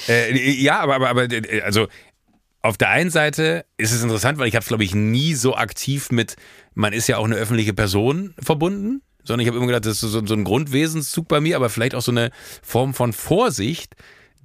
äh, ja, aber, aber, aber also auf der einen Seite ist es interessant, weil ich habe es, glaube ich, nie so aktiv mit, man ist ja auch eine öffentliche Person verbunden, sondern ich habe immer gedacht, das ist so, so ein Grundwesenszug bei mir, aber vielleicht auch so eine Form von Vorsicht,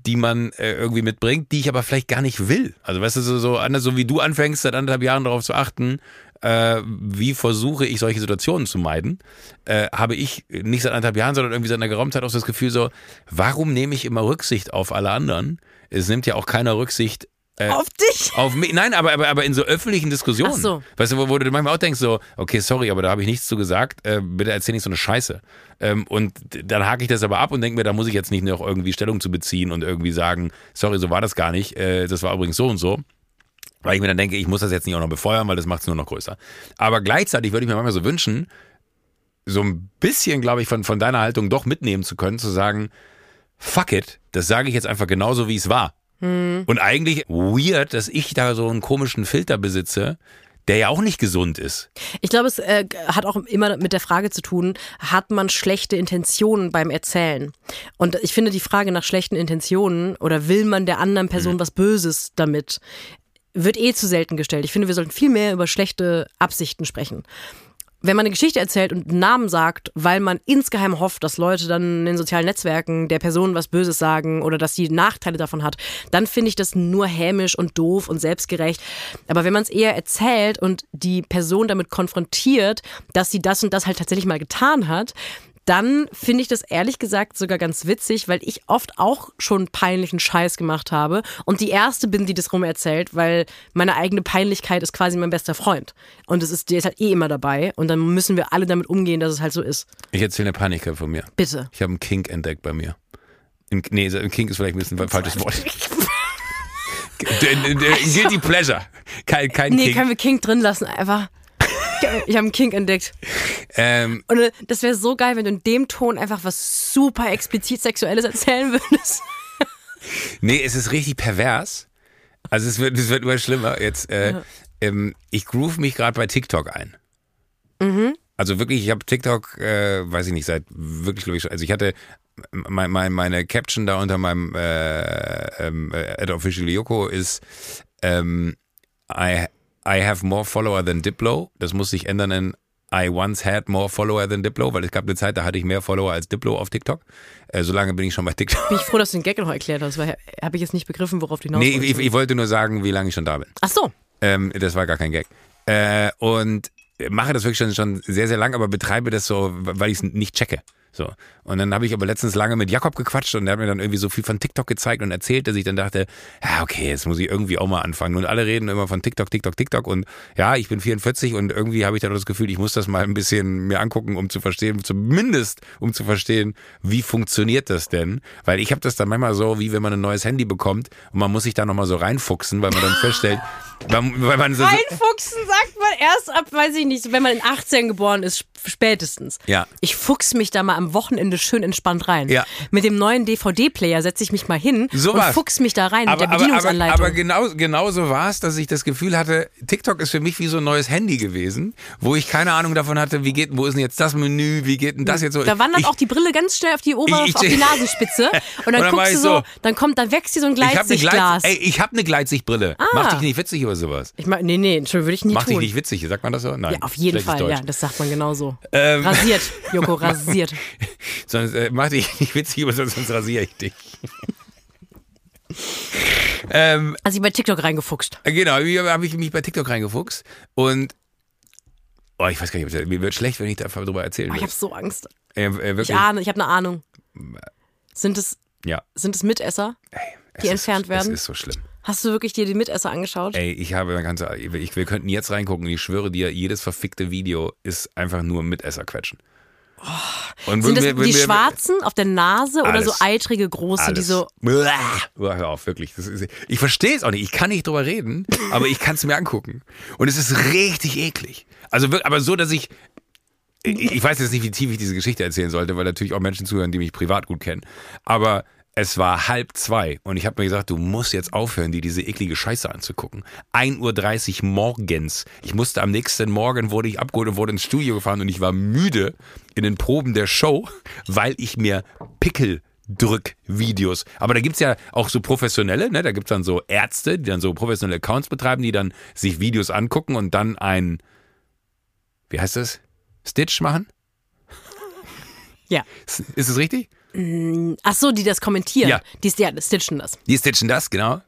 die man äh, irgendwie mitbringt, die ich aber vielleicht gar nicht will. Also weißt du, so, so anders, so wie du anfängst, seit anderthalb Jahren darauf zu achten, äh, wie versuche ich solche Situationen zu meiden, äh, habe ich nicht seit anderthalb Jahren, sondern irgendwie seit einer geraumen Zeit auch das Gefühl so, warum nehme ich immer Rücksicht auf alle anderen? Es nimmt ja auch keiner Rücksicht äh, auf dich? Auf mich. Nein, aber, aber, aber in so öffentlichen Diskussionen. Ach so. Weißt du, wo, wo du manchmal auch denkst, so, okay, sorry, aber da habe ich nichts zu gesagt, äh, bitte erzähl nicht so eine Scheiße. Ähm, und dann hake ich das aber ab und denke mir, da muss ich jetzt nicht noch irgendwie Stellung zu beziehen und irgendwie sagen, sorry, so war das gar nicht, äh, das war übrigens so und so. Weil ich mir dann denke, ich muss das jetzt nicht auch noch befeuern, weil das macht es nur noch größer. Aber gleichzeitig würde ich mir manchmal so wünschen, so ein bisschen, glaube ich, von, von deiner Haltung doch mitnehmen zu können, zu sagen, fuck it, das sage ich jetzt einfach genauso, wie es war Und eigentlich weird, dass ich da so einen komischen Filter besitze, der ja auch nicht gesund ist. Ich glaube, es äh, hat auch immer mit der Frage zu tun, hat man schlechte Intentionen beim Erzählen? Und ich finde die Frage nach schlechten Intentionen oder will man der anderen Person was Böses damit, wird eh zu selten gestellt. Ich finde, wir sollten viel mehr über schlechte Absichten sprechen. Wenn man eine Geschichte erzählt und einen Namen sagt, weil man insgeheim hofft, dass Leute dann in den sozialen Netzwerken der Person was Böses sagen oder dass sie Nachteile davon hat, dann finde ich das nur hämisch und doof und selbstgerecht. Aber wenn man es eher erzählt und die Person damit konfrontiert, dass sie das und das halt tatsächlich mal getan hat, dann finde ich das ehrlich gesagt sogar ganz witzig, weil ich oft auch schon peinlichen Scheiß gemacht habe und die erste bin, die das rum erzählt, weil meine eigene Peinlichkeit ist quasi mein bester Freund und es ist der ist halt eh immer dabei und dann müssen wir alle damit umgehen, dass es halt so ist. Ich erzähle eine Paniker von mir. Bitte. Ich habe einen Kink entdeckt bei mir. Ein, nee, ein Kink ist vielleicht ein bisschen ein falsches Wort. Guilty Pleasure. Kein, kein Nee, Kink. können wir King drin lassen einfach. Ich habe einen Kink entdeckt. Ähm, Und äh, das wäre so geil, wenn du in dem Ton einfach was super explizit Sexuelles erzählen würdest. nee, es ist richtig pervers. Also es wird, es wird immer schlimmer. Jetzt, äh, ähm, ich groove mich gerade bei TikTok ein. Also wirklich, ich habe TikTok, äh, weiß ich nicht, seit wirklich, glaube ich, also ich hatte mein, mein, meine Caption da unter meinem äh, ähm, äh, Ad Official Yoko ist ähm, I, I have more follower than Diplo. Das muss sich ändern in I once had more follower than Diplo, weil es gab eine Zeit, da hatte ich mehr Follower als Diplo auf TikTok. Äh, so lange bin ich schon bei TikTok. Bin ich froh, dass du den Gag noch erklärt hast, weil habe ich jetzt nicht begriffen, worauf du hinaus Nee, ich, ich wollte nur sagen, wie lange ich schon da bin. Ach so. Ähm, das war gar kein Gag. Äh, und mache das wirklich schon, schon sehr, sehr lang, aber betreibe das so, weil ich es nicht checke. So. Und dann habe ich aber letztens lange mit Jakob gequatscht und der hat mir dann irgendwie so viel von TikTok gezeigt und erzählt, dass ich dann dachte, ja, okay, jetzt muss ich irgendwie auch mal anfangen. Und alle reden immer von TikTok, TikTok, TikTok. Und ja, ich bin 44 und irgendwie habe ich dann das Gefühl, ich muss das mal ein bisschen mir angucken, um zu verstehen, zumindest um zu verstehen, wie funktioniert das denn? Weil ich habe das dann manchmal so, wie wenn man ein neues Handy bekommt und man muss sich da nochmal so reinfuchsen, weil man dann feststellt, weil, man so, Reinfuchsen sagt man erst ab, weiß ich nicht, wenn man in 18 geboren ist, spätestens. Ja. Ich fuchs mich da mal am Wochenende schön entspannt rein. Ja. Mit dem neuen DVD-Player setze ich mich mal hin So und war's. fuchs mich da rein aber, mit der aber, aber, Bedienungsanleitung. aber genau, genau so war es, dass ich das Gefühl hatte, TikTok ist für mich wie so ein neues Handy gewesen, wo ich keine Ahnung davon hatte, wie geht, wo ist denn jetzt das Menü, wie geht denn das jetzt so? da wandert ich, auch die Brille ganz schnell auf die obere, Ich- ich- auf die Nasenspitze und dann, Und dann guckst du so, so- dann kommt, dann wächst dir so ein ich habe eine, Gleitsichtglas. Ich hab eine Gleitsichtbrille. Mach dich nicht witzig über sowas. ich meine, nee, nee, Entschuldigung, würde ich nie Mach dich tun. nicht witzig, sagt man das so? Nein. ja, auf jeden Fall, Deutsch. ja, das sagt man genauso. Ähm. Rasiert, Joko, rasiert. Sonst äh, mach dich nicht witzig über sonst, sonst rasiere ich dich. ähm, Also ich bei TikTok reingefuchst. genau, wie habe ich mich bei TikTok reingefuchst und Oh, ich weiß gar nicht, das- mir wird schlecht, wenn ich da darüber erzählen Oh, ich habe so Angst. Äh, äh, Ich ahne, ich habe eine Ahnung. Sind es, ja. sind es Mitesser? Ey, es Die entfernt werden? Es ist so schlimm. Hast du wirklich dir die Mitesser angeschaut? Ey, ich habe eine ganze, ich, wir könnten jetzt reingucken und ich schwöre dir, jedes verfickte Video ist einfach nur Mitesser quetschen. Und Sind das wir- die wir- schwarzen auf der Nase oder so Alles. eitrige große, die Alles. so. Blah. Oh, hör auf, wirklich. Ist, ich verstehe es auch nicht. Ich kann nicht drüber reden, aber ich kann es mir angucken. Und es ist richtig eklig. Also, aber so, dass. Ich ich weiß jetzt nicht, wie tief ich diese Geschichte erzählen sollte, weil natürlich auch Menschen zuhören, die mich privat gut kennen. Aber es war halb zwei und ich habe mir gesagt, du musst jetzt aufhören, dir diese eklige Scheiße anzugucken. 1.30 Uhr morgens. Ich musste am nächsten Morgen, wurde ich abgeholt und wurde ins Studio gefahren und ich war müde in den Proben der Show, weil ich mir Pickel Drückvideos. Aber da gibt's ja auch so professionelle, ne? Da gibt's dann so Ärzte, die dann so professionelle Accounts betreiben, die dann sich Videos angucken und dann ein, wie heißt das? Stitch machen? Ja. Ist es richtig? Ach so, die das kommentieren. Ja. Die ja, stitchen das. Die stitchen das, genau.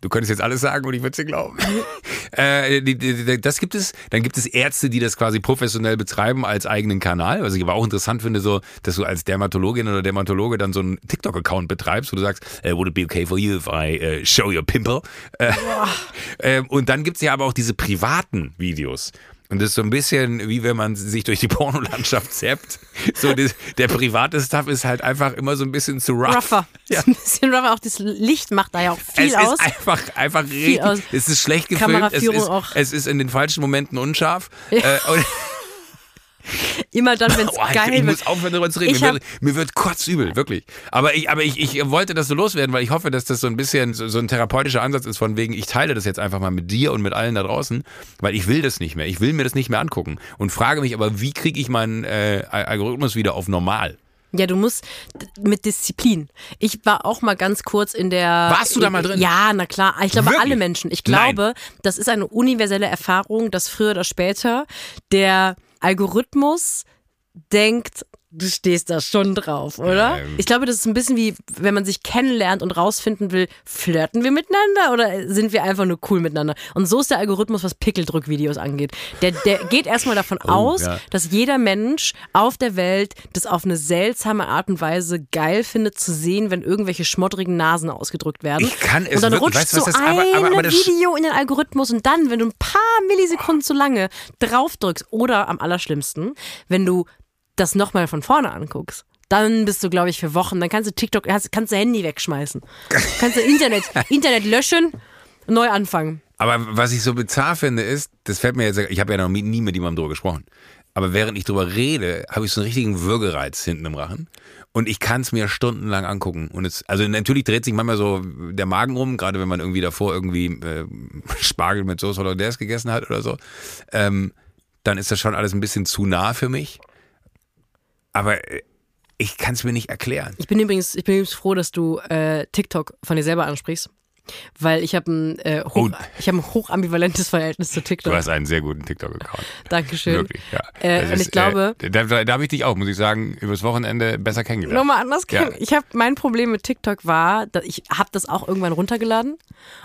Du könntest jetzt alles sagen und ich würde dir glauben. äh, die, die, die, das gibt es. Dann gibt es Ärzte, die das quasi professionell betreiben als eigenen Kanal. Was ich aber auch interessant finde, so, dass du als Dermatologin oder Dermatologe dann so einen TikTok-Account betreibst, wo du sagst, äh, would it be okay for you if I äh, show your pimple? Äh, ähm, und dann gibt's ja aber auch diese privaten Videos. Und das ist so ein bisschen wie wenn man sich durch die Pornolandschaft zappt. So, das, der private Stuff ist halt einfach immer so ein bisschen zu rough. Rougher. Ja. Ein bisschen rougher. Auch das Licht macht da ja auch viel es aus. ist einfach, einfach richtig. aus. Es ist schlecht gefilmt. Es ist, auch. es ist in den falschen Momenten unscharf. Äh, und, Immer dann, wenn es Oh, ich, geil ich wird. muss aufhören, darüber zu reden. Ich Mir wird, mir wird kotzübel, wirklich. Aber ich, aber ich, ich wollte das so loswerden, weil ich hoffe, dass das so ein bisschen so, so ein therapeutischer Ansatz ist, von wegen, ich teile das jetzt einfach mal mit dir und mit allen da draußen, weil ich will das nicht mehr. Ich will mir das nicht mehr angucken. Und frage mich aber, wie kriege ich meinen äh, Algorithmus wieder auf normal? Ja, du musst mit Disziplin. Ich war auch mal ganz kurz in der. Warst du da mal drin? Ja, na klar. Ich glaube, Wirklich? alle Menschen. Ich Nein. glaube, das ist eine universelle Erfahrung, dass früher oder später der Algorithmus denkt, du stehst da schon drauf, oder? Ähm. Ich glaube, das ist ein bisschen wie, wenn man sich kennenlernt und rausfinden will, flirten wir miteinander oder sind wir einfach nur cool miteinander? Und so ist der Algorithmus, was Pickeldrückvideos angeht. Der, der geht erstmal davon aus, Oh, ja. dass jeder Mensch auf der Welt das auf eine seltsame Art und Weise geil findet zu sehen, wenn irgendwelche schmottrigen Nasen ausgedrückt werden. Ich kann es und dann rutscht weißt so aber- ein aber- aber das- Video in den Algorithmus und dann, wenn du ein paar Millisekunden zu lange draufdrückst oder am allerschlimmsten, wenn du das nochmal von vorne anguckst. Dann bist du, glaube ich, für Wochen. Dann kannst du TikTok, kannst, kannst du Handy wegschmeißen. kannst du Internet, Internet löschen, neu anfangen. Aber was ich so bizarr finde, ist, das fällt mir jetzt, ich habe ja noch nie nie mit jemandem drüber gesprochen. Aber während ich drüber rede, habe ich so einen richtigen Würgereiz hinten im Rachen. Und ich kann es mir stundenlang angucken. Und es, also natürlich dreht sich manchmal so der Magen rum, gerade wenn man irgendwie davor irgendwie äh, Spargel mit Soße Hollandaise gegessen hat oder so. Ähm, dann ist das schon alles ein bisschen zu nah für mich. Aber äh, ich kann es mir nicht erklären. Ich bin übrigens, ich bin übrigens froh, dass du äh, TikTok von dir selber ansprichst. Weil ich habe ein, äh, hoch, Oh. ich hab ein hochambivalentes Verhältnis zu Du TikTok. hast einen sehr guten TikTok-Account. Dankeschön. Wirklich, ja. Äh, und ich glaube- äh, da, da, habe ich dich auch, muss ich sagen, übers Wochenende besser kennengelernt. Nochmal anders Ja. Ich habe mein Problem mit TikTok war, dass ich habe das auch irgendwann runtergeladen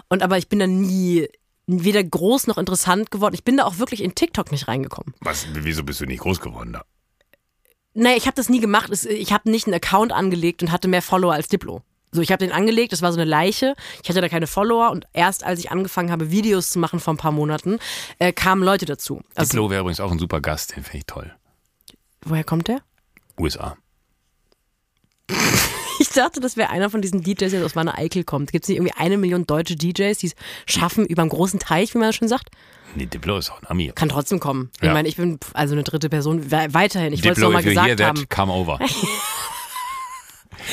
und aber ich bin da nie weder groß noch interessant geworden. Ich bin da auch wirklich in TikTok nicht reingekommen. Was, wieso bist du nicht groß geworden da? Naja, ich habe das nie gemacht. Ich habe nicht einen Account angelegt und hatte mehr Follower als Diplo. So, ich habe den angelegt, das war so eine Leiche. Ich hatte da keine Follower und erst als ich angefangen habe, Videos zu machen vor ein paar Monaten, äh, kamen Leute dazu. Also, Diplo wäre übrigens auch ein super Gast, den finde ich toll. woher kommt der? USA. Ich dachte, das wäre einer von diesen DJs, der aus meiner Eikel kommt. Gibt es nicht irgendwie eine Million deutsche DJs, die es schaffen über einen großen Teich, wie man das schon sagt? Nee, Diplo ist auch ein Ami. Kann trotzdem kommen. Ich Ja. meine, ich bin also eine dritte Person we- weiterhin. Ich wollte es Diplo, noch mal if you hear gesagt that, haben. come over.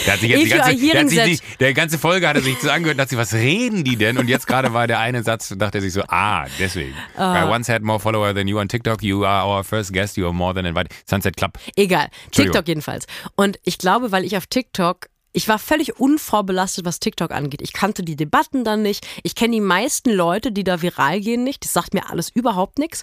Der hat sich jetzt If die ganze, der, hat sich die, der ganze Folge hat er sich das angehört und hat sich, was reden die denn? Und jetzt gerade war der eine Satz, dachte er sich so, ah, deswegen. I once had more follower than you on TikTok. You are our first guest. You are more than invited. Sunset Club. Egal. TikTok jedenfalls. Und ich glaube, weil ich auf TikTok ich war völlig unvorbelastet, was TikTok angeht. Ich kannte die Debatten dann nicht. Ich kenne die meisten Leute, die da viral gehen, nicht. Das sagt mir alles überhaupt nichts.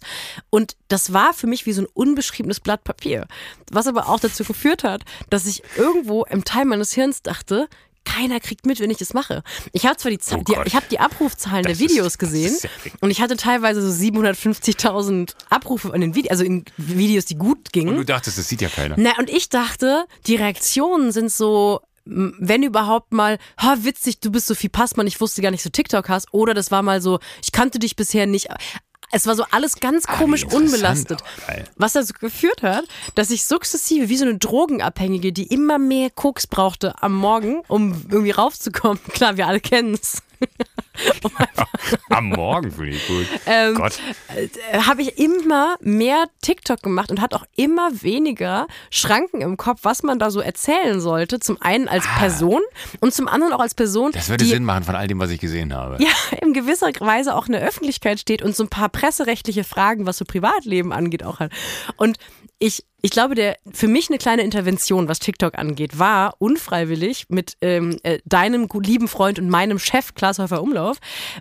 Und das war für mich wie so ein unbeschriebenes Blatt Papier. Was aber auch dazu geführt hat, dass ich irgendwo im Teil meines Hirns dachte, keiner kriegt mit, wenn ich das mache. Ich habe zwar die, Oh die ich habe die Abrufzahlen Das der Videos ist gesehen und ich hatte teilweise so 750.000 Abrufe an den Videos, also in Videos, die gut gingen. Und du dachtest, das sieht ja keiner. Na, und ich dachte, die Reaktionen sind so, wenn überhaupt mal, ha, witzig, du bist Sophie Passmann, ich wusste gar nicht, du TikTok hast. Oder das war mal so, ich kannte dich bisher nicht. Es war so alles ganz komisch Ah, unbelastet. Was dazu geführt hat, dass ich sukzessive wie so eine Drogenabhängige, die immer mehr Koks brauchte am Morgen, um irgendwie raufzukommen. Klar, wir alle kennen's. Am Morgen finde ich gut. Ähm, Gott. äh, habe ich immer mehr TikTok gemacht und hat auch immer weniger Schranken im Kopf, was man da so erzählen sollte. Zum einen als Person und zum anderen auch als Person, Ah. Das würde die Sinn machen von all dem, was ich gesehen habe. ja in gewisser Weise auch in der Öffentlichkeit steht und so ein paar presserechtliche Fragen, was so Privatleben angeht, auch hat. Und ich, ich glaube, der für mich eine kleine Intervention, was TikTok angeht, war unfreiwillig mit ähm, äh, deinem lieben Freund und meinem Chef Klaas Häufer Umlauf,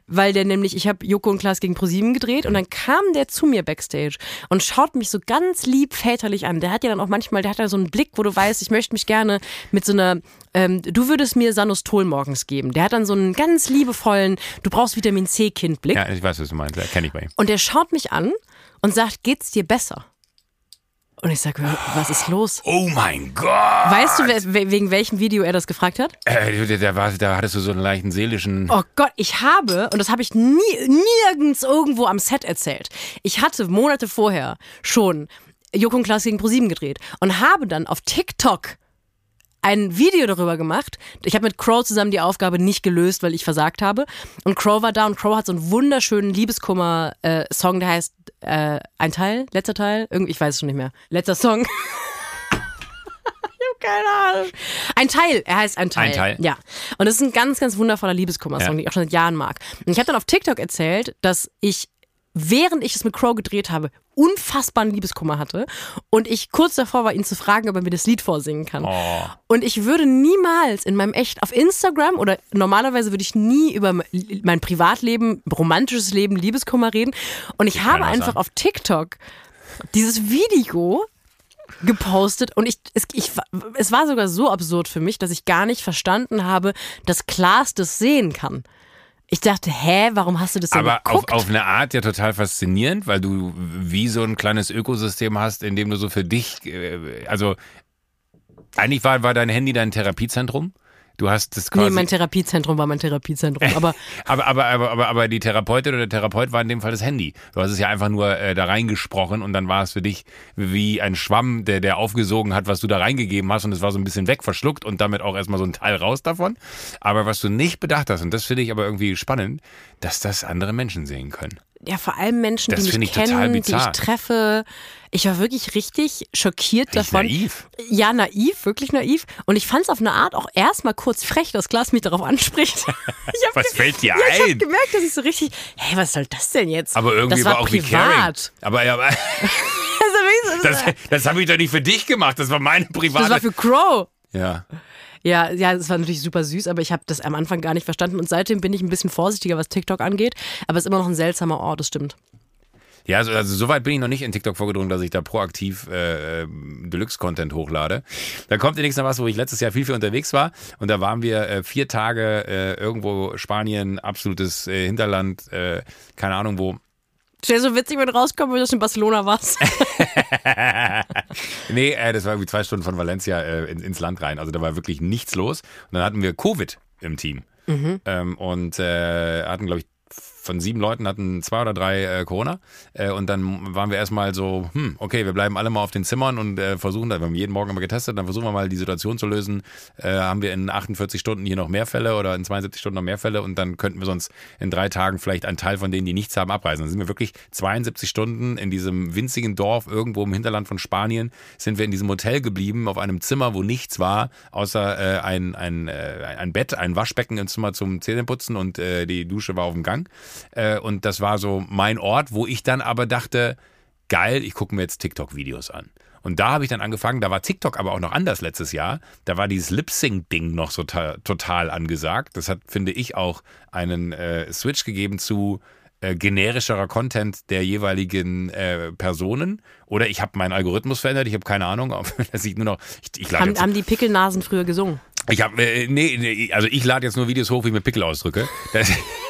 weil der nämlich, ich habe Joko und Klaas gegen ProSieben gedreht und dann kam der zu mir backstage und schaut mich so ganz lieb väterlich an. Der hat ja dann auch manchmal, der hat ja so einen Blick, wo du weißt, ich möchte mich gerne mit so einer, ähm, du würdest mir Sanostol morgens geben. Der hat dann so einen ganz liebevollen, du brauchst Vitamin C Kind Blick. Ja, ich weiß, was du meinst. Kenne ich bei ihm. Und der schaut mich an und sagt, geht's dir besser? Und ich sage, was ist los? Oh mein Gott. Weißt du, we- we- wegen welchem Video er das gefragt hat? Äh, da, da, war, da hattest du so einen leichten seelischen. Oh Gott, ich habe, und das habe ich nie, nirgends irgendwo am Set erzählt, ich hatte Monate vorher schon Joko und Klaas gegen ProSieben gedreht und habe dann auf TikTok ein Video darüber gemacht. Ich habe mit Crow zusammen die Aufgabe nicht gelöst, weil ich versagt habe. Und Crow war da und Crow hat so einen wunderschönen Liebeskummer-Song, der heißt äh, ein Teil, letzter Teil, irgendwie, ich weiß es schon nicht mehr. Letzter Song. keine Ahnung. Ein Teil, er heißt ein Teil. Ein Teil. Ja. Und das ist ein ganz, ganz wundervoller Liebeskummer-Song, Ja. den ich auch schon seit Jahren mag. Und ich habe dann auf TikTok erzählt, dass ich, während ich es mit Crow gedreht habe, unfassbaren Liebeskummer hatte und ich kurz davor war, ihn zu fragen, ob er mir das Lied vorsingen kann. Oh. Und ich würde niemals in meinem echt, auf Instagram oder normalerweise würde ich nie über mein Privatleben, romantisches Leben, Liebeskummer reden. Und ich habe einfach auf TikTok dieses Video gepostet und ich es, ich es war sogar so absurd für mich, dass ich gar nicht verstanden habe, dass Klaas das sehen kann. Ich dachte, hä, warum hast du das so Aber auf, geguckt? auf eine Art ja total faszinierend, weil du wie so ein kleines Ökosystem hast, in dem du so für dich, äh, also eigentlich war, war dein Handy dein Therapiezentrum. Du hast das quasi. nee, mein Therapiezentrum war mein Therapiezentrum, aber aber, aber, aber, aber, aber die Therapeutin oder der Therapeut war in dem Fall das Handy. Du hast es ja einfach nur äh, da reingesprochen und dann war es für dich wie ein Schwamm, der, der aufgesogen hat, was du da reingegeben hast und es war so ein bisschen weg, verschluckt und damit auch erstmal so ein Teil raus davon. Aber was du nicht bedacht hast, und das finde ich aber irgendwie spannend, dass das andere Menschen sehen können. ja, vor allem Menschen, Das die mich kennen, die ich bizarr. treffe. Ich war wirklich richtig schockiert Richtig davon. naiv. Ja, naiv, wirklich naiv. Und ich fand es auf eine Art auch erstmal kurz frech, dass Klaas mich darauf anspricht. Was fällt dir ja, Ich habe ein? gemerkt, dass ich so richtig, hey, was soll das denn jetzt? Aber irgendwie das war, war auch wie privat. Aber, aber Also wirklich, das, das habe ich doch nicht für dich gemacht. Das war meine private. das war für Crow. ja. Ja, ja, das war natürlich super süß, aber ich habe das am Anfang gar nicht verstanden und seitdem bin ich ein bisschen vorsichtiger, was TikTok angeht. Aber es ist immer noch ein seltsamer Ort, das stimmt. Ja, also, also soweit bin ich noch nicht in TikTok vorgedrungen, dass ich da proaktiv äh, äh, Deluxe-Content hochlade. Da kommt demnächst noch was, wo ich letztes Jahr viel, viel unterwegs war. Und da waren wir äh, vier Tage äh, irgendwo Spanien, absolutes äh, Hinterland, äh, keine Ahnung wo. Wäre so witzig, wenn du rauskommst, wenn du in Barcelona warst. Nee, äh, das war irgendwie zwei Stunden von Valencia äh, in, ins Land rein. Also da war wirklich nichts los. Und dann hatten wir Covid im Team. Ähm, und äh, hatten, glaube ich, von sieben Leuten hatten zwei oder drei äh, Corona. Äh, und dann waren wir erstmal so, hm, okay, wir bleiben alle mal auf den Zimmern und äh, versuchen, wir haben jeden Morgen immer getestet, dann versuchen wir mal die Situation zu lösen. Äh, haben wir in 48 Stunden hier noch mehr Fälle oder in 72 Stunden noch mehr Fälle und dann könnten wir sonst in drei Tagen vielleicht einen Teil von denen, die nichts haben, abreisen. Dann sind wir wirklich 72 Stunden in diesem winzigen Dorf irgendwo im Hinterland von Spanien, sind wir in diesem Hotel geblieben, auf einem Zimmer, wo nichts war, außer äh, ein, ein, äh, ein Bett, ein Waschbecken im Zimmer zum Zähneputzen und die Dusche war auf dem Gang. Äh, und das war so mein Ort, wo ich dann aber dachte, geil, ich gucke mir jetzt TikTok-Videos an. Und da habe ich dann angefangen, da war TikTok aber auch noch anders letztes Jahr. Da war dieses Lip-Sync-Ding noch so ta- total angesagt. Das hat, finde ich, auch einen äh, Switch gegeben zu äh, generischerer Content der jeweiligen äh, Personen. Oder ich habe meinen Algorithmus verändert, ich habe keine Ahnung, ob dass ich nur noch. Ich, ich haben, haben die Pickelnasen früher gesungen? ich hab, äh, nee, nee, also ich lade jetzt nur Videos hoch, wie ich mir Pickel ausdrücke. Das,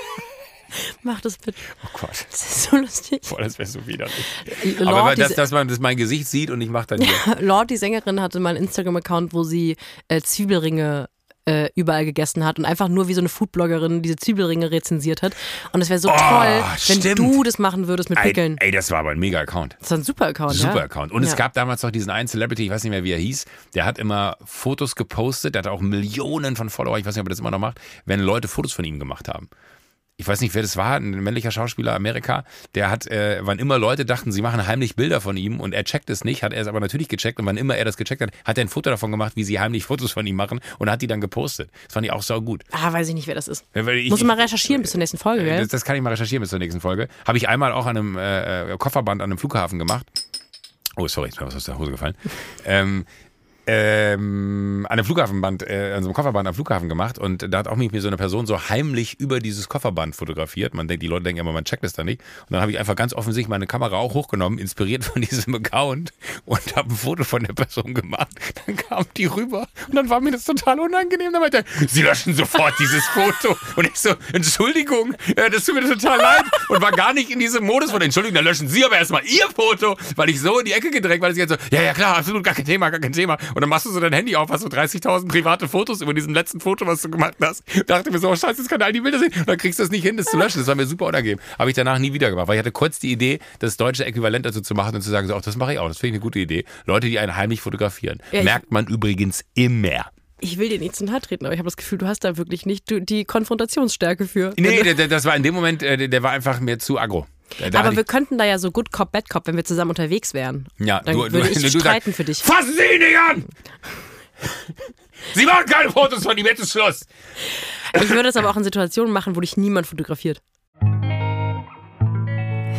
Mach das bitte. oh Gott. Das ist so lustig. Boah, das wäre so widerlich. Lord, Aber diese- dass man dass mein Gesicht sieht und ich mache dann hier. Lord, die Sängerin, hatte mal einen Instagram-Account, wo sie äh, Zwiebelringe äh, überall gegessen hat und einfach nur wie so eine Foodbloggerin diese Zwiebelringe rezensiert hat. Und es wäre so Oh, toll, wenn stimmt. du das machen würdest mit Ey, Pickeln. ey, das war aber ein Mega-Account. Das ist ein super Account, Super ja. Account. Und ja. es gab damals noch diesen einen Celebrity, ich weiß nicht mehr, wie er hieß, der hat immer Fotos gepostet, der hat auch Millionen von Follower, ich weiß nicht, ob er das immer noch macht, wenn Leute Fotos von ihm gemacht haben. Ich weiß nicht, wer das war, ein männlicher Schauspieler Amerika, der hat, äh, wann immer Leute dachten, sie machen heimlich Bilder von ihm und er checkt es nicht, hat er es aber natürlich gecheckt und wann immer er das gecheckt hat, hat er ein Foto davon gemacht, wie sie heimlich Fotos von ihm machen und hat die dann gepostet. Das fand ich auch sau gut. Ah, weiß ich nicht, wer das ist. Ja, ich- Muss mal recherchieren bis zur nächsten Folge, gell? Das, das kann ich mal recherchieren bis zur nächsten Folge. Habe ich einmal auch an einem äh, äh, Kofferband an einem Flughafen gemacht. Oh, sorry, ist mir was aus der Hose gefallen. ähm, ähm, an einem Flughafenband, äh, an so einem Kofferband am Flughafen gemacht und da hat auch mich mir so eine Person so heimlich über dieses Kofferband fotografiert. Man denkt, die Leute denken immer, man checkt das da nicht. Und dann habe ich einfach ganz offensichtlich meine Kamera auch hochgenommen, inspiriert von diesem Account und habe ein Foto von der Person gemacht. Dann kam die rüber und dann war mir das total unangenehm. Dann meinte er, sie löschen sofort dieses Foto. Und ich so, Entschuldigung, äh, das tut mir total leid. Und war gar nicht in diesem Modus von, Entschuldigung, dann löschen Sie aber erstmal Ihr Foto, weil ich so in die Ecke gedrängt, weil ich jetzt so, ja, ja, klar, absolut, gar kein Thema, gar kein Thema. Und dann machst du so dein Handy auf, hast so 30.000 private Fotos über diesem letzten Foto, was du gemacht hast. Dachte mir so, oh scheiße, jetzt kann all die Bilder sehen. Und dann kriegst du das nicht hin, das zu löschen. Das war mir super unangenehm. Habe ich danach nie wieder gemacht, weil ich hatte kurz die Idee, das deutsche Äquivalent dazu zu machen und zu sagen, so, ach, das mache ich auch, das finde ich eine gute Idee. Leute, die einen heimlich fotografieren. Ja, Merkt man übrigens immer. Ich will dir nicht zu nahe treten, aber ich habe das Gefühl, du hast da wirklich nicht die Konfrontationsstärke für. Nee, das war in dem Moment, äh, der war einfach mir zu aggro. Da aber wir könnten da ja so Good Cop, Bad Cop, wenn wir zusammen unterwegs wären. Ja, dann du, würde du, ich du streiten sagst, für dich. Fassen Sie ihn nicht an! Sie machen keine Fotos von ihm, jetzt ist Schluss. Ich würde es aber auch in Situationen machen, wo dich niemand fotografiert.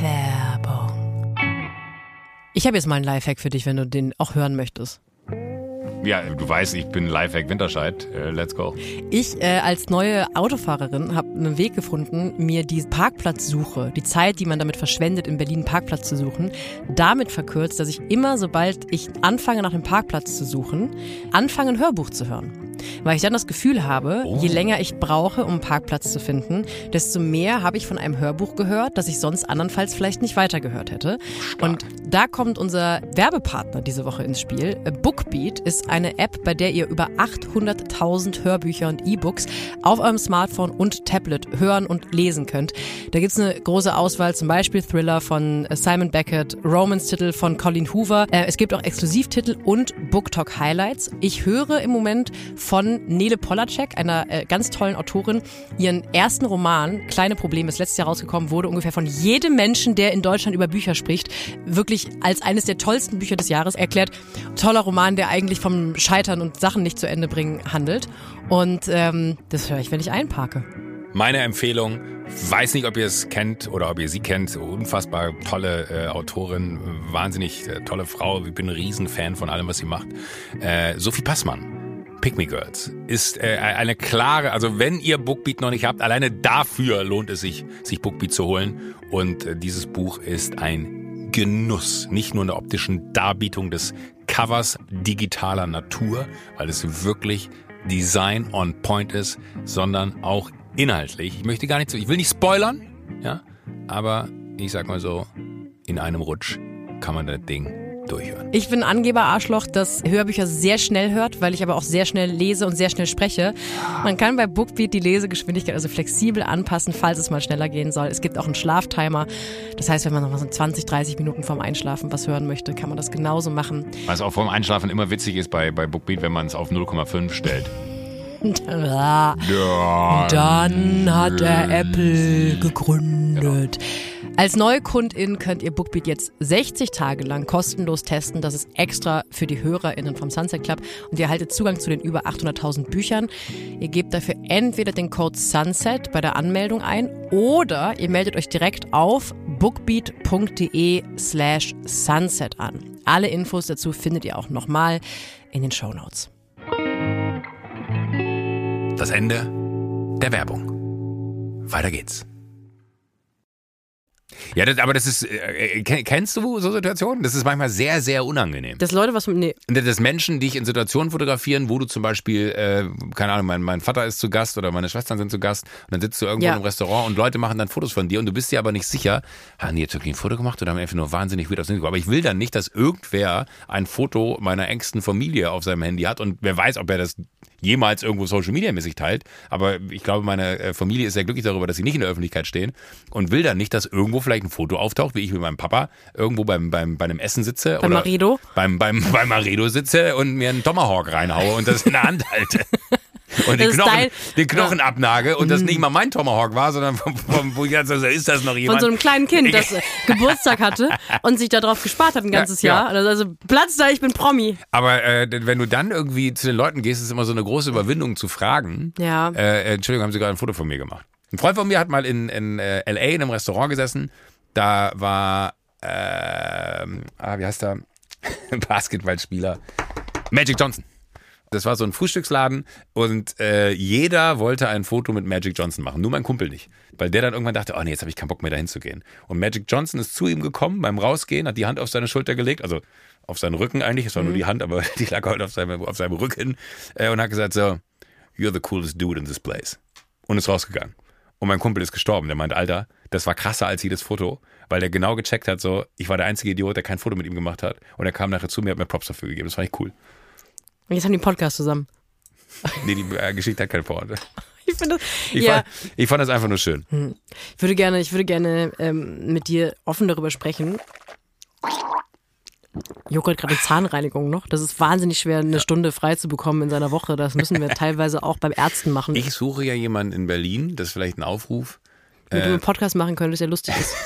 Werbung. Ich habe jetzt mal einen Lifehack für dich, wenn du den auch hören möchtest. Ja, du weißt, ich bin Lifehack Winterscheid. Uh, let's go. Ich äh, als neue Autofahrerin habe einen Weg gefunden, mir die Parkplatzsuche, die Zeit, die man damit verschwendet, in Berlin einen Parkplatz zu suchen, damit verkürzt, dass ich immer, sobald ich anfange, nach einem Parkplatz zu suchen, anfange, ein Hörbuch zu hören. Weil ich dann das Gefühl habe, oh. je länger ich brauche, um einen Parkplatz zu finden, desto mehr habe ich von einem Hörbuch gehört, das ich sonst andernfalls vielleicht nicht weitergehört hätte. Stark. Und da kommt unser Werbepartner diese Woche ins Spiel. Bookbeat ist eine App, bei der ihr über 800.000 Hörbücher und E-Books auf eurem Smartphone und Tablet hören und lesen könnt. Da gibt es eine große Auswahl, zum Beispiel Thriller von Simon Beckett, Romance-Titel von Colin Hoover. Äh, es gibt auch Exklusivtitel und BookTalk Highlights. Ich höre im Moment von Nele Polacek, einer äh, ganz tollen Autorin. Ihren ersten Roman, Kleine Probleme, ist letztes Jahr rausgekommen, wurde ungefähr von jedem Menschen, der in Deutschland über Bücher spricht, wirklich als eines der tollsten Bücher des Jahres erklärt. Toller Roman, der eigentlich vom Scheitern und Sachen nicht zu Ende bringen handelt. Und ähm, das höre ich, wenn ich einparke. Meine Empfehlung, weiß nicht, ob ihr es kennt oder ob ihr sie kennt, unfassbar tolle äh, Autorin, wahnsinnig äh, tolle Frau, ich bin ein Riesenfan von allem, was sie macht. Äh, Sophie Passmann Pick Me Girls ist äh, eine klare, also wenn ihr Bookbeat noch nicht habt, alleine dafür lohnt es sich, sich Bookbeat zu holen. Und äh, dieses Buch ist ein Genuss, nicht nur in der optischen Darbietung des Covers digitaler Natur, weil es wirklich Design on Point ist, sondern auch inhaltlich. Ich möchte gar nicht ich will nicht spoilern, ja, aber ich sag mal so, in einem Rutsch kann man das Ding durchhören. Ich bin Angeber-Arschloch, das Hörbücher sehr schnell hört, weil ich aber auch sehr schnell lese und sehr schnell spreche. Man kann bei Bookbeat die Lesegeschwindigkeit also flexibel anpassen, falls es mal schneller gehen soll. Es gibt auch einen Schlaftimer. Das heißt, wenn man noch mal so 20, 30 Minuten vorm Einschlafen was hören möchte, kann man das genauso machen. Was auch vorm Einschlafen immer witzig ist bei, bei Bookbeat, wenn man es auf 0,5 stellt. Ja. Dann hat er Apple gegründet. Genau. Als Neukundin könnt ihr Bookbeat jetzt 60 Tage lang kostenlos testen. Das ist extra für die HörerInnen vom Sunset Club. Und ihr erhaltet Zugang zu den über 800.000 Büchern. Ihr gebt dafür entweder den Code SUNSET bei der Anmeldung ein oder ihr meldet euch direkt auf bookbeat.de slash sunset an. Alle Infos dazu findet ihr auch nochmal in den Show Notes. Das Ende der Werbung. Weiter geht's. Ja, das, aber das ist, äh, kennst du so Situationen? Das ist manchmal sehr, sehr unangenehm. Dass Leute was mit, nee. Dass Menschen dich in Situationen fotografieren, wo du zum Beispiel, äh, keine Ahnung, mein, mein Vater ist zu Gast oder meine Schwestern sind zu Gast und dann sitzt du irgendwo ja. im Restaurant und Leute machen dann Fotos von dir und du bist dir aber nicht sicher, haben die jetzt wirklich ein Foto gemacht oder haben einfach nur wahnsinnig weird aus Aber ich will dann nicht, dass irgendwer ein Foto meiner engsten Familie auf seinem Handy hat und wer weiß, ob er das jemals irgendwo Social Media mäßig teilt. Aber ich glaube, meine äh, Familie ist sehr glücklich darüber, dass sie nicht in der Öffentlichkeit stehen und will dann nicht, dass irgendwo vielleicht ein Foto auftaucht, wie ich mit meinem Papa irgendwo beim, beim, bei einem Essen sitze. Beim oder Maredo? Beim, beim, beim Maredo sitze und mir einen Tomahawk reinhaue und das in der Hand halte. Und den Knochen, den Knochen abnage und das mhm. nicht mal mein Tomahawk war, sondern vom, vom, wo ich also, ist das noch jemand? Von so einem kleinen Kind, das Geburtstag hatte und sich darauf gespart hat ein ganzes ja, Jahr. Ja. Also, also Platz da, ich bin Promi. Aber äh, wenn du dann irgendwie zu den Leuten gehst, ist es immer so eine große Überwindung zu fragen. Ja. Äh, Entschuldigung, haben Sie gerade ein Foto von mir gemacht? Ein Freund von mir hat mal in, in äh, L.A. in einem Restaurant gesessen. Da war, äh, ah, wie heißt er? Basketballspieler. Magic Johnson. Das war so ein Frühstücksladen und äh, jeder wollte ein Foto mit Magic Johnson machen, nur mein Kumpel nicht. Weil der dann irgendwann dachte, oh nee, jetzt habe ich keinen Bock mehr dahin zu gehen. Und Magic Johnson ist zu ihm gekommen beim Rausgehen, hat die Hand auf seine Schulter gelegt, also auf seinen Rücken eigentlich, es war mhm. nur die Hand, aber die lag halt auf seinem, auf seinem Rücken äh, und hat gesagt so, you're the coolest dude in this place. Und ist rausgegangen. Und mein Kumpel ist gestorben. Der meint, Alter, das war krasser als jedes Foto, weil der genau gecheckt hat, so, ich war der einzige Idiot, der kein Foto mit ihm gemacht hat. Und er kam nachher zu mir, hat mir Props dafür gegeben. Das fand ich cool. Und jetzt haben die einen Podcast zusammen. Nee, die äh, Geschichte hat keine Worte. Ich, finde das, ich, ja. fand, ich fand das einfach nur schön. Hm. Ich würde gerne, ich würde gerne ähm, mit dir offen darüber sprechen. Hat gerade eine Zahnreinigung noch. Das ist wahnsinnig schwer, eine Stunde frei zu bekommen in seiner Woche. Das müssen wir teilweise auch beim Ärzten machen. Ich suche ja jemanden in Berlin, das ist vielleicht ein Aufruf. Wenn du einen Podcast machen könntest, der lustig ist.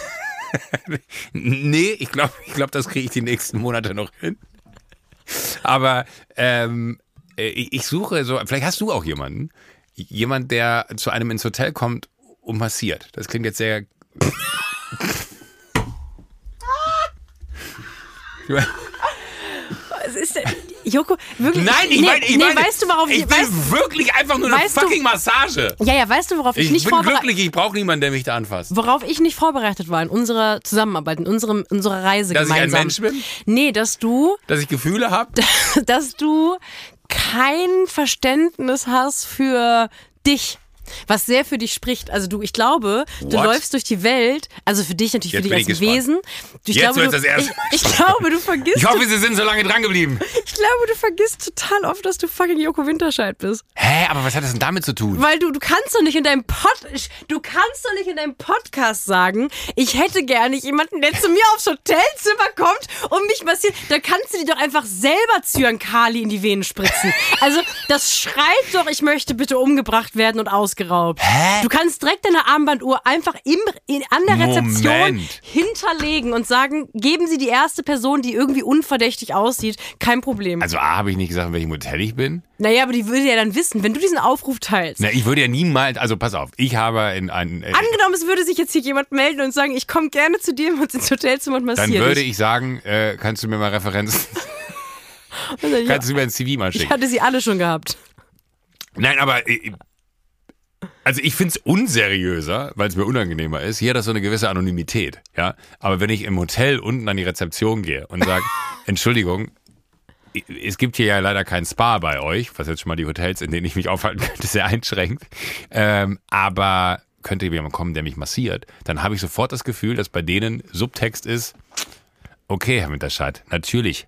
Nee, ich glaube, ich glaub, das kriege ich die nächsten Monate noch hin. Aber ähm, äh, ich ich suche so, vielleicht hast du auch jemanden, jemand, der zu einem ins Hotel kommt und massiert. Das klingt jetzt sehr. Es ist, Joko, wirklich. Nein, ich nee, meine, ich nee, meine, weißt du, worauf ich, ich will weißt, wirklich einfach nur eine weißt du- fucking Massage. Ja, ja, weißt du, worauf ich, Ich nicht bin vorbereitet glücklich, ich brauche niemanden, der mich da anfasst. Worauf ich nicht vorbereitet war in unserer Zusammenarbeit, in unserem, unserer Reise Dass ich ein gemeinsam. Mensch bin? Nee, dass du, Dass ich Gefühle habe? dass du kein Verständnis hast für dich. Was sehr für dich spricht. Also du, ich glaube, du What? läufst durch die Welt, also für dich natürlich, Jetzt für dich als gespannt. Wesen. Du, ich Jetzt glaube, du, das erste ich, ich glaube, du vergisst, Ich hoffe, Sie sind so lange dran geblieben. ich glaube, du vergisst total oft, dass du fucking Joko Winterscheid bist. Hä, aber was hat das denn damit zu tun? Weil du, du kannst doch nicht in deinem Pod, du kannst doch nicht in deinem Podcast sagen, ich hätte gerne jemanden, der zu mir aufs Hotelzimmer kommt und mich massiert. Da kannst du dir doch einfach selber Zyankali in die Venen spritzen. Also, das schreit doch, ich möchte bitte umgebracht werden und ausgeraubt. Hä? Du kannst direkt deine Armbanduhr einfach im, in, an der Rezeption Moment. hinterlegen und sagen, geben Sie die erste Person, die irgendwie unverdächtig aussieht, kein Problem. Also A, habe ich nicht gesagt, in welchem Hotel ich bin. naja, aber die würde ja dann wissen, wenn du diesen Aufruf teilst. Na, ich würde ja niemals, also pass auf, ich habe in ein, äh, Angenommen, es würde sich jetzt hier jemand melden und sagen, ich komme gerne zu dir und ins Hotelzimmer und dann massiere würde dich. ich sagen, äh, kannst du mir mal Referenzen, kannst du mir ein CV mal ich schicken? hatte sie alle schon gehabt. Nein, aber äh, also ich finde es unseriöser, weil es mir unangenehmer ist. Hier hat das so eine gewisse Anonymität, ja. Aber wenn ich im Hotel unten an die Rezeption gehe und sage, Entschuldigung, es gibt hier ja leider kein Spa bei euch, was jetzt schon mal die Hotels, in denen ich mich aufhalten könnte, sehr einschränkt. Ähm, aber könnte jemand kommen, der mich massiert, dann habe ich sofort das Gefühl, dass bei denen Subtext ist, okay, Herr Winterscheid, natürlich,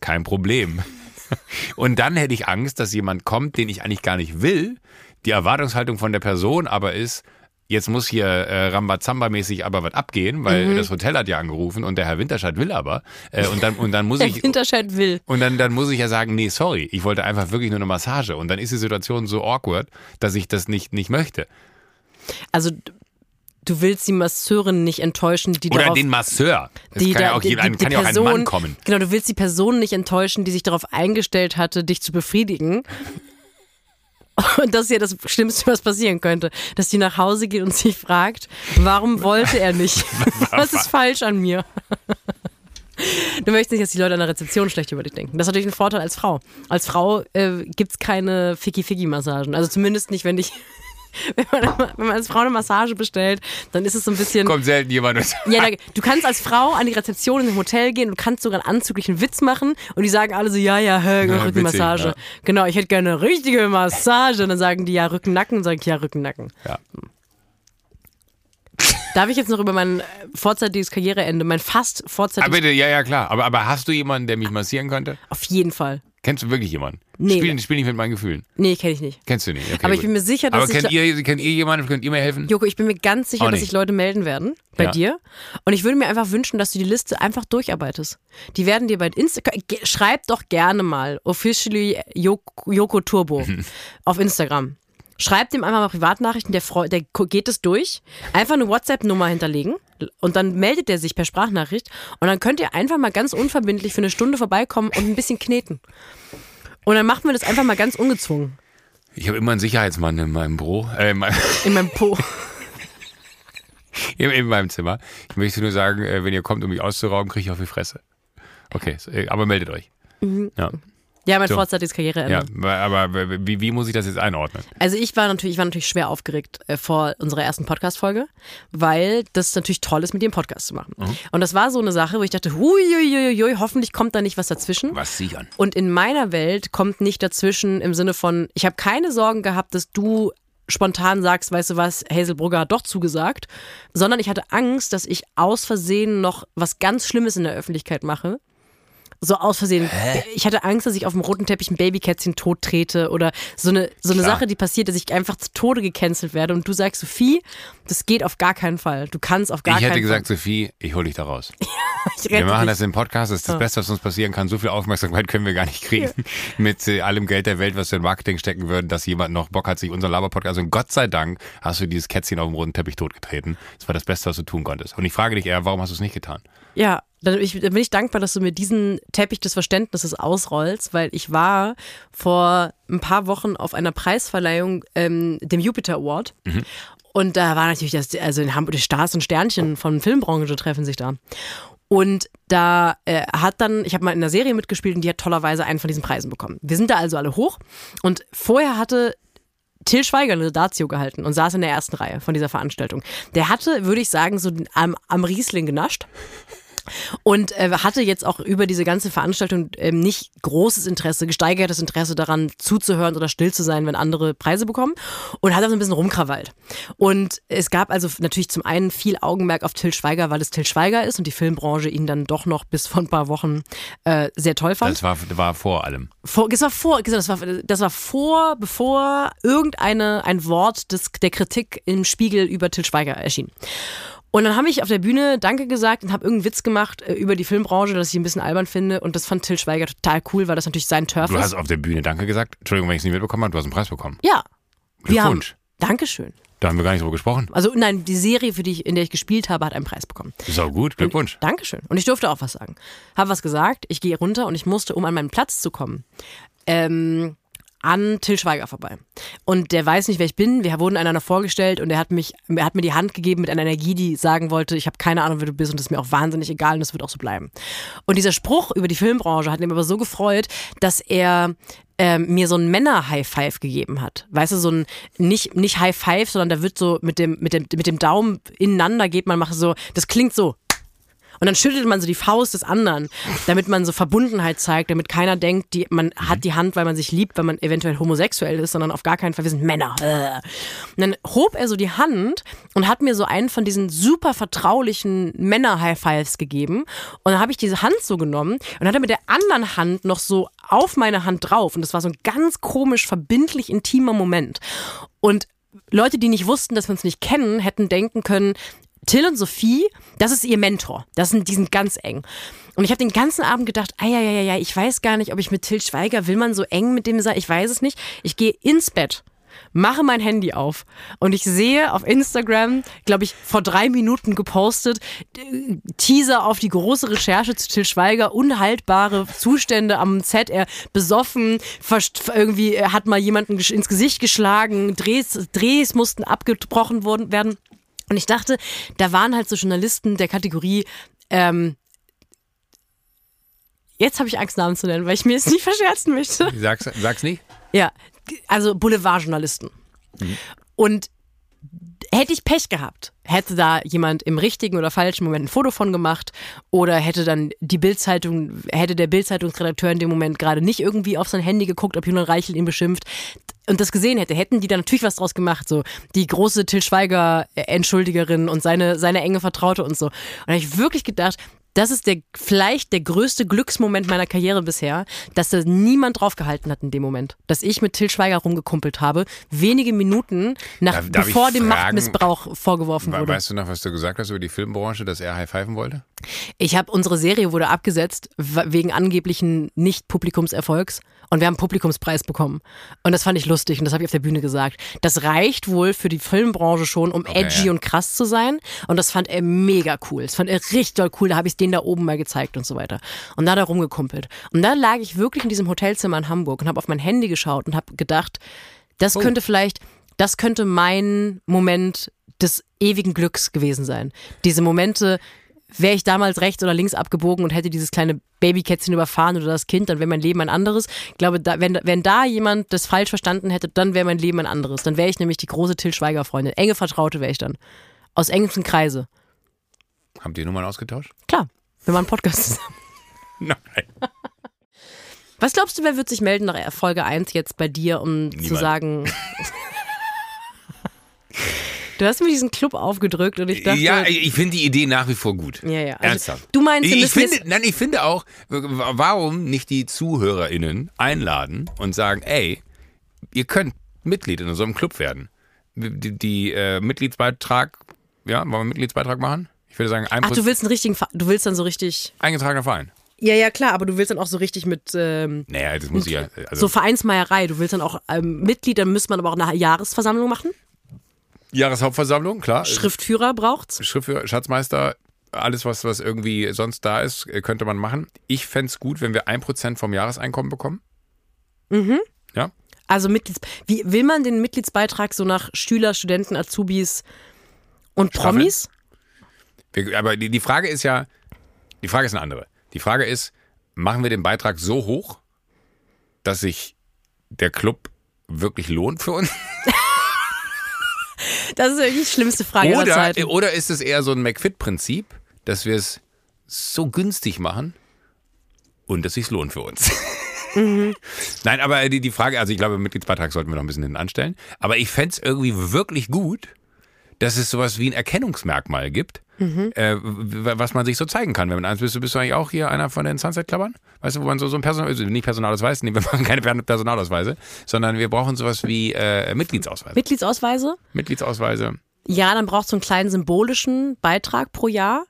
kein Problem. Und dann hätte ich Angst, dass jemand kommt, den ich eigentlich gar nicht will. Die Erwartungshaltung von der Person aber ist, jetzt muss hier äh, Rambazamba-mäßig aber was abgehen, weil das Hotel hat ja angerufen und der Herr Winterscheid will aber. Äh, und, dann, und dann muss Der ich. Winterscheid will. Und dann, dann muss ich ja sagen, nee, sorry, ich wollte einfach wirklich nur eine Massage. Und dann ist die Situation so awkward, dass ich das nicht, nicht möchte. Also du willst die Masseurin nicht enttäuschen, die Oder darauf... den Masseur. Das die kann ja da- auch, die- jeder, die- die kann ja auch ein Mann kommen. Genau, du willst die Person nicht enttäuschen, die sich darauf eingestellt hatte, dich zu befriedigen. Und das ist ja das Schlimmste, was passieren könnte. Dass die nach Hause geht und sich fragt, warum wollte er nicht? Was ist falsch an mir? Du möchtest nicht, dass die Leute an der Rezeption schlecht über dich denken. Das ist natürlich ein Vorteil als Frau. Als Frau äh, gibt es keine Ficky-Ficky-Massagen. Also zumindest nicht, wenn ich. Wenn man, wenn man als Frau eine Massage bestellt, dann ist es so ein bisschen. Kommt selten jemand Ja, da, du kannst als Frau an die Rezeption in dem Hotel gehen und kannst sogar einen anzüglichen Witz machen und die sagen alle so, ja, ja, hä, Ja, Rückenmassage. witzig, Genau, ich hätte gerne eine richtige Massage. Und dann sagen die, ja, Rücken-Nacken, sag ich, ja, Rücken-Nacken. Ja. Darf ich jetzt noch über mein äh, vorzeitiges Karriereende, mein fast Aber vorzeitiges, bitte, ja, ja, klar. Aber, aber hast du jemanden, der mich massieren könnte? auf jeden Fall. Kennst du wirklich jemanden? Nee. Spiel, spiel nicht mit meinen Gefühlen. Nee, kenne ich nicht. Kennst du nicht? Okay, Aber ich gut. bin mir sicher, dass Aber ich kennt ihr, kennt ihr jemanden? Könnt ihr mir helfen? Joko, ich bin mir ganz sicher, Auch dass nicht. sich Leute melden werden bei Ja. dir. Und ich würde mir einfach wünschen, dass du die Liste einfach durcharbeitest. Die werden dir bei Insta ge- schreib doch gerne mal officially Joko, Joko Turbo auf Instagram. Schreib dem einfach mal Privatnachrichten, der, freu- der geht es durch. Einfach eine WhatsApp-Nummer hinterlegen und dann meldet er sich per Sprachnachricht und dann könnt ihr einfach mal ganz unverbindlich für eine Stunde vorbeikommen und ein bisschen kneten. Und dann machen wir das einfach mal ganz ungezwungen. Ich habe immer einen Sicherheitsmann in meinem Büro, äh, in, meinem, In meinem Po. in, in meinem Zimmer. Ich möchte nur sagen, äh, wenn ihr kommt, um mich auszurauben, kriege ich auf die Fresse. Okay, äh, aber meldet euch. Mhm. Ja, Ja, mein So. vorzeitiges Karriereende. ja, aber wie, wie muss ich das jetzt einordnen? Also ich war natürlich, ich war natürlich schwer aufgeregt äh, vor unserer ersten Podcast-Folge, weil das natürlich toll ist, mit dir einen Podcast zu machen. Mhm. Und das war so eine Sache, wo ich dachte, huiuiuiui, hoffentlich kommt da nicht was dazwischen. Was sichern? Und in meiner Welt kommt nicht dazwischen im Sinne von, ich habe keine Sorgen gehabt, dass du spontan sagst, weißt du was, Hazel Brugger hat doch zugesagt, sondern ich hatte Angst, dass ich aus Versehen noch was ganz Schlimmes in der Öffentlichkeit mache, so aus Versehen. Ich hatte Angst, dass ich auf dem roten Teppich ein Babykätzchen tot trete oder so eine, so eine Klar. Sache, die passiert, dass ich einfach zu Tode gecancelt werde und du sagst, Sophie, das geht auf gar keinen Fall. Du kannst auf gar ich keinen hätte gesagt, Fall. Sophie, ich hole dich da raus. ich Wir machen dich. das im Podcast, das ist das Beste, was uns passieren kann. So viel Aufmerksamkeit können wir gar nicht kriegen. Mit äh, allem Geld der Welt, was wir in Marketing stecken würden, dass jemand noch Bock hat, sich unser Laber-Podcast. Und Gott sei Dank hast du dieses Kätzchen auf dem roten Teppich totgetreten. Das war das Beste, was du tun konntest. Und ich frage dich eher, warum hast du es nicht getan? Ja, dann bin, ich, dann bin ich dankbar, dass du mir diesen Teppich des Verständnisses ausrollst, weil ich war vor ein paar Wochen auf einer Preisverleihung, ähm, dem Jupiter Award. Und da war natürlich das, also in Hamburg die Stars und Sternchen von Filmbranche treffen sich da. Und da äh, hat dann, ich habe mal in der Serie mitgespielt und die hat tollerweise einen von diesen Preisen bekommen. Wir sind da also alle hoch und vorher hatte Till Schweiger eine Datio gehalten und saß in der ersten Reihe von dieser Veranstaltung. Der hatte, würde ich sagen, so am, am Riesling genascht. Und äh, hatte jetzt auch über diese ganze Veranstaltung ähm, nicht großes Interesse, gesteigertes Interesse daran zuzuhören oder still zu sein, wenn andere Preise bekommen. Und hat also ein bisschen rumkrawallt. Und es gab also natürlich zum einen viel Augenmerk auf Till Schweiger, weil es Till Schweiger ist und die Filmbranche ihn dann doch noch bis vor ein paar Wochen äh, sehr toll fand. Das war, war vor allem. Vor, das war vor, das war, das war vor, bevor irgendeine ein Wort des, der Kritik im Spiegel über Till Schweiger erschien. Und dann habe ich auf der Bühne Danke gesagt und habe irgendeinen Witz gemacht äh, über die Filmbranche, dass ich ein bisschen albern finde. Und das fand Till Schweiger total cool, weil das natürlich sein Turf Du ist. hast auf der Bühne Danke gesagt. Entschuldigung, wenn ich es nicht mitbekommen habe, du hast einen Preis bekommen. ja. Wir haben, Glückwunsch. Dankeschön. Da haben wir gar nicht drüber gesprochen. Also nein, die Serie, für die ich, in der ich gespielt habe, hat einen Preis bekommen. Ist auch gut. Glückwunsch. Dankeschön. Und ich durfte auch was sagen. Habe was gesagt, ich gehe runter und ich musste, um an meinen Platz zu kommen, ähm, an Till Schweiger vorbei. Und der weiß nicht, wer ich bin. Wir wurden einander vorgestellt und er hat mich, er hat mir die Hand gegeben mit einer Energie, die sagen wollte, ich habe keine Ahnung, wer du bist und das ist mir auch wahnsinnig egal und das wird auch so bleiben. Und dieser Spruch über die Filmbranche hat ihn aber so gefreut, dass er ähm, mir so ein Männer-High-Five gegeben hat. Weißt du, so ein, nicht, nicht High-Five, sondern da wird so mit dem, mit dem, mit dem Daumen ineinander geht man, macht so, das klingt so. Und dann schüttelt man so die Faust des anderen, damit man so Verbundenheit zeigt, damit keiner denkt, die, man hat die Hand, weil man sich liebt, weil man eventuell homosexuell ist, sondern auf gar keinen Fall, wir sind Männer. Äh. Und dann hob er so die Hand und hat mir so einen von diesen super vertraulichen Männer-High-Fives gegeben. Und dann habe ich diese Hand so genommen und hat er mit der anderen Hand noch so auf meine Hand drauf. Und das war so ein ganz komisch, verbindlich intimer Moment. Und Leute, die nicht wussten, dass wir uns nicht kennen, hätten denken können, Till und Sophie, das ist ihr Mentor. Das sind, die sind ganz eng. Und ich habe den ganzen Abend gedacht, ah ja, ja, ja, ja, ich weiß gar nicht, ob ich mit Till Schweiger, will man so eng mit dem sein? Ich weiß es nicht. Ich gehe ins Bett, mache mein Handy auf und ich sehe auf Instagram, glaube ich, vor drei Minuten gepostet, Teaser auf die große Recherche zu Till Schweiger, unhaltbare Zustände am Set, er besoffen, irgendwie äh, hat mal jemanden ins Gesicht geschlagen, Drehs, Drehs mussten abgebrochen worden, werden. Und ich dachte, da waren halt so Journalisten der Kategorie, ähm, jetzt habe ich Angst, Namen zu nennen, weil ich mir jetzt nicht verscherzen möchte. Sag's, sag's nicht. Ja, also Boulevardjournalisten. Und hätte ich Pech gehabt, hätte da jemand im richtigen oder falschen Moment ein Foto von gemacht oder hätte dann die Bildzeitung, hätte der Bildzeitungsredakteur in dem Moment gerade nicht irgendwie auf sein Handy geguckt, ob Julian Reichel ihn beschimpft und das gesehen hätte, hätten die da natürlich was draus gemacht, so die große Till Schweiger Entschuldigerin und seine seine enge Vertraute und so. Und da habe ich wirklich gedacht, das ist der vielleicht der größte Glücksmoment meiner Karriere bisher, dass da niemand draufgehalten hat in dem Moment. Dass ich mit Till Schweiger rumgekumpelt habe, wenige Minuten nach Darf- darf bevor dem fragen, Machtmissbrauch vorgeworfen wurde. Weißt du noch, was du gesagt hast über die Filmbranche, dass er high pfeifen wollte? Ich habe unsere Serie wurde abgesetzt wegen angeblichen Nicht-Publikumserfolgs und wir haben einen Publikumspreis bekommen. Und das fand ich lustig und das habe ich auf der Bühne gesagt. Das reicht wohl für die Filmbranche schon, um Okay, edgy ja. und krass zu sein. Und das fand er mega cool. Das fand er richtig doll cool. Da habe ich den da oben mal gezeigt und so weiter. Und da hat er rumgekumpelt. Und da lag ich wirklich in diesem Hotelzimmer in Hamburg und habe auf mein Handy geschaut und habe gedacht, das Oh. könnte vielleicht, das könnte mein Moment des ewigen Glücks gewesen sein. Diese Momente, wäre ich damals rechts oder links abgebogen und hätte dieses kleine Babykätzchen überfahren oder das Kind, dann wäre mein Leben ein anderes. Ich glaube, da, wenn, wenn da jemand das falsch verstanden hätte, dann wäre mein Leben ein anderes. Dann wäre ich nämlich die große Till Schweiger Freundin. Enge Vertraute wäre ich dann. Aus engsten Kreise. Habt ihr Nummern ausgetauscht? Klar, wir machen Podcast zusammen. Nein. Was glaubst du, wer wird sich melden nach Folge 1 jetzt bei dir, um zu Niemand. sagen, Du hast mir diesen Club aufgedrückt und ich dachte. Ja, ich finde die Idee nach wie vor gut. Ja, ja. Also, Ernsthaft. du meinst, ich, finde, jetzt- nein, ich finde auch, warum nicht die ZuhörerInnen einladen und sagen, ey, ihr könnt Mitglied in so einem Club werden. Die, die äh, Mitgliedsbeitrag, ja, wollen wir einen Mitgliedsbeitrag machen? Ich würde sagen, ein Ach, du willst einen richtigen, du willst dann so richtig. eingetragener Verein. Ja, ja, klar, aber du willst dann auch so richtig mit ähm, Naja, das muss ich ja. Also, so Vereinsmeierei. Du willst dann auch ähm, Mitglied, dann müsste man aber auch eine Jahresversammlung machen. Jahreshauptversammlung, klar. Schriftführer braucht's. Schriftführer, Schatzmeister, alles, was, was irgendwie sonst da ist, könnte man machen. Ich fände es gut, wenn wir 1% vom Jahreseinkommen bekommen. Mhm. Ja. Also Mitglieds wie will man den Mitgliedsbeitrag so nach Schüler, Studenten, Azubis und Staffeln? Promis? Wir, aber die, die Frage ist ja, die Frage ist eine andere. Die Frage ist, machen wir den Beitrag so hoch, dass sich der Club wirklich lohnt für uns? Das ist wirklich die schlimmste Frage aller Oder, Zeiten. oder ist es eher so ein McFit-Prinzip, dass wir es so günstig machen und dass sich lohnt für uns? Mhm. Nein, aber die, die Frage, also ich glaube, Mitgliedsbeitrag sollten wir noch ein bisschen hinten anstellen. Aber ich fände es irgendwie wirklich gut, dass es sowas wie ein Erkennungsmerkmal gibt, Mhm. äh, was man sich so zeigen kann. Wenn man eins bist, du bist du eigentlich auch hier einer von den Sunset-Clubbern? Weißt du, wo man so, so ein Personal, also nicht Personalausweis, nee, wir machen keine Per- Personalausweise, sondern wir brauchen sowas wie äh, Mitgliedsausweise. Mitgliedsausweise? Mitgliedsausweise. Ja, dann brauchst du einen kleinen symbolischen Beitrag pro Jahr.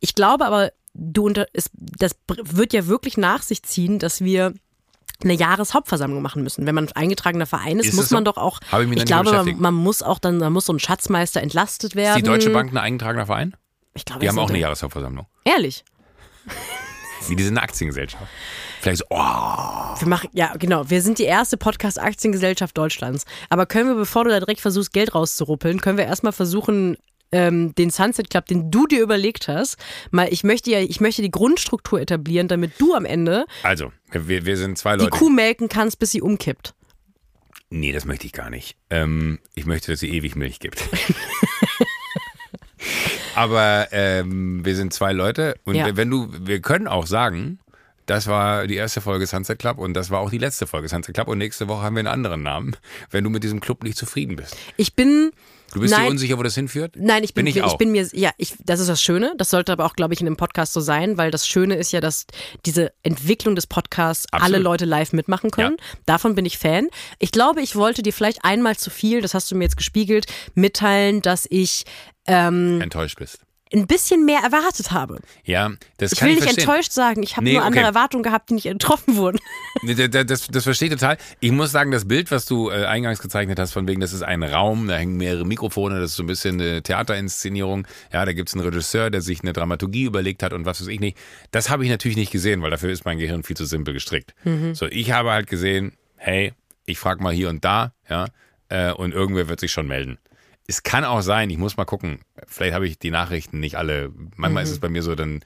Ich glaube aber, du unter, es, das wird ja wirklich nach sich ziehen, dass wir eine Jahreshauptversammlung machen müssen. Wenn man eingetragener Verein ist, Ist muss es so? man doch auch. Habe ich mich nicht glaube, man, man muss auch dann, da muss so ein Schatzmeister entlastet Ist werden. die Deutsche Bank ein eingetragener Verein? Ich glaube, Die haben auch eine Jahreshauptversammlung. Ehrlich. Wie die sind eine Aktiengesellschaft. Vielleicht so, oh, Wir machen, ja, genau. Wir sind die erste Podcast-Aktiengesellschaft Deutschlands. Aber können wir, bevor du da direkt versuchst, Geld rauszuruppeln, können wir erstmal versuchen, ähm, den Sunset Club, den du dir überlegt hast, mal, ich möchte ja, ich möchte die Grundstruktur etablieren, damit du am Ende also, wir, wir sind zwei die Leute. Kuh melken kannst, bis sie umkippt. Nee, das möchte ich gar nicht. Ähm, ich möchte, dass sie ewig Milch gibt. Aber ähm, wir sind zwei Leute und Ja. wenn du, wir können auch sagen, das war die erste Folge Sunset Club und das war auch die letzte Folge Sunset Club und nächste Woche haben wir einen anderen Namen, wenn du mit diesem Club nicht zufrieden bist. Ich bin. Du bist dir Nein. unsicher, wo das hinführt? Nein, ich bin, Bin ich mir, ich bin mir, ja, ich, das ist das Schöne. Das sollte aber auch, glaube ich, in einem Podcast so sein, weil das Schöne ist ja, dass diese Entwicklung des Podcasts alle Absolut. Leute live mitmachen können. Davon bin ich Fan. Ich glaube, ich wollte dir vielleicht einmal zu viel, das hast du mir jetzt gespiegelt, mitteilen, dass ich ähm, Enttäuscht bist. Ein bisschen mehr erwartet habe. Ja, das Ich kann will ich nicht verstehen. enttäuscht sagen, ich habe Nee, nur andere okay. Erwartungen gehabt, die nicht getroffen wurden. Nee, da- da- Das, das verstehe ich total. Ich muss sagen, das Bild, was du äh, eingangs gezeichnet hast, von wegen, das ist ein Raum, da hängen mehrere Mikrofone, das ist so ein bisschen eine Theaterinszenierung. Ja, da gibt es einen Regisseur, der sich eine Dramaturgie überlegt hat und was weiß ich nicht. Das habe ich natürlich nicht gesehen, weil dafür ist mein Gehirn viel zu simpel gestrickt. So, ich habe halt gesehen, hey, ich frage mal hier und da, ja, äh, und irgendwer wird sich schon melden. Es kann auch sein, ich muss mal gucken, vielleicht habe ich die Nachrichten nicht alle, manchmal ist es bei mir so, dann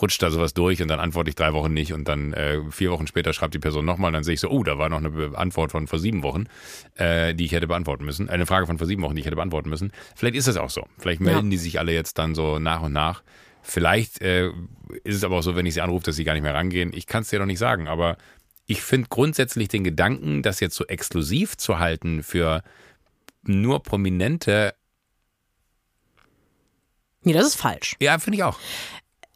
rutscht da sowas durch und dann antworte ich drei Wochen nicht und dann äh, vier Wochen später schreibt die Person nochmal und dann sehe ich so, oh, da war noch eine Antwort von vor sieben Wochen, äh, die ich hätte beantworten müssen, äh, eine Frage von vor sieben Wochen, die ich hätte beantworten müssen. Vielleicht ist das auch so. Vielleicht melden die sich alle jetzt dann so nach und nach. Vielleicht äh, ist es aber auch so, wenn ich sie anrufe, dass sie gar nicht mehr rangehen. Ich kann es dir noch nicht sagen, aber ich finde grundsätzlich den Gedanken, das jetzt so exklusiv zu halten für nur Prominente, Nee, das ist falsch. ja, finde ich auch.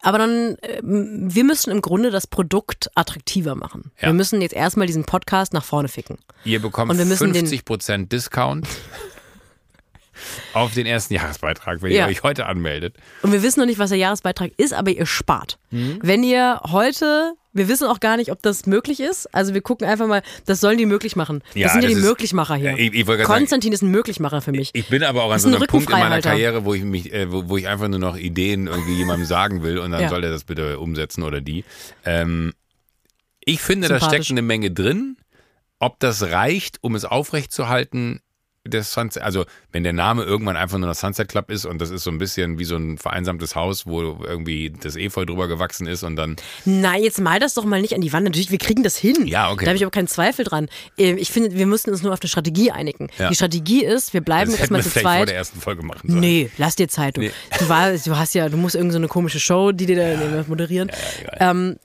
Aber dann, ähm, wir müssen im Grunde das Produkt attraktiver machen. Ja. Wir müssen jetzt erstmal diesen Podcast nach vorne ficken. Ihr bekommt Und wir müssen den- 50% Discount auf den ersten Jahresbeitrag, wenn Ja. ihr euch heute anmeldet. Und wir wissen noch nicht, was der Jahresbeitrag ist, aber ihr spart. Mhm. Wenn ihr heute, wir wissen auch gar nicht, ob das möglich ist. Also wir gucken einfach mal, das sollen die möglich machen. Das Ja, sind ja das die ist- Möglichmacher hier. Ich- ich gerade sagen- Konstantin ist ein Möglichmacher für mich. Ich bin aber auch an so ein einem Punkt in meiner. Karriere, wo ich mich, äh, wo, wo ich einfach nur noch Ideen irgendwie jemandem sagen will und dann Ja. soll der das bitte umsetzen oder die. Ähm, ich finde, da steckt eine Menge drin. Ob das reicht, um es aufrechtzuerhalten, das Sunset, also wenn der Name irgendwann einfach nur noch Sunset Club ist und das ist so ein bisschen wie so ein vereinsamtes Haus, wo irgendwie das Efeu drüber gewachsen ist und dann Nein, jetzt mal das doch mal nicht an die Wand. Natürlich, wir kriegen das hin. Ja, okay. Da habe ich aber keinen Zweifel dran. Ähm, Ich finde, wir müssen uns nur auf eine Strategie einigen. Ja. Die Strategie ist, wir bleiben das erstmal zu vielleicht vor zweit. der ersten Folge machen sollen. Nee, lass dir Zeit. Du, Nee. du, war, du hast ja, du musst irgendeine so eine komische Show, die dir da moderieren. ähm,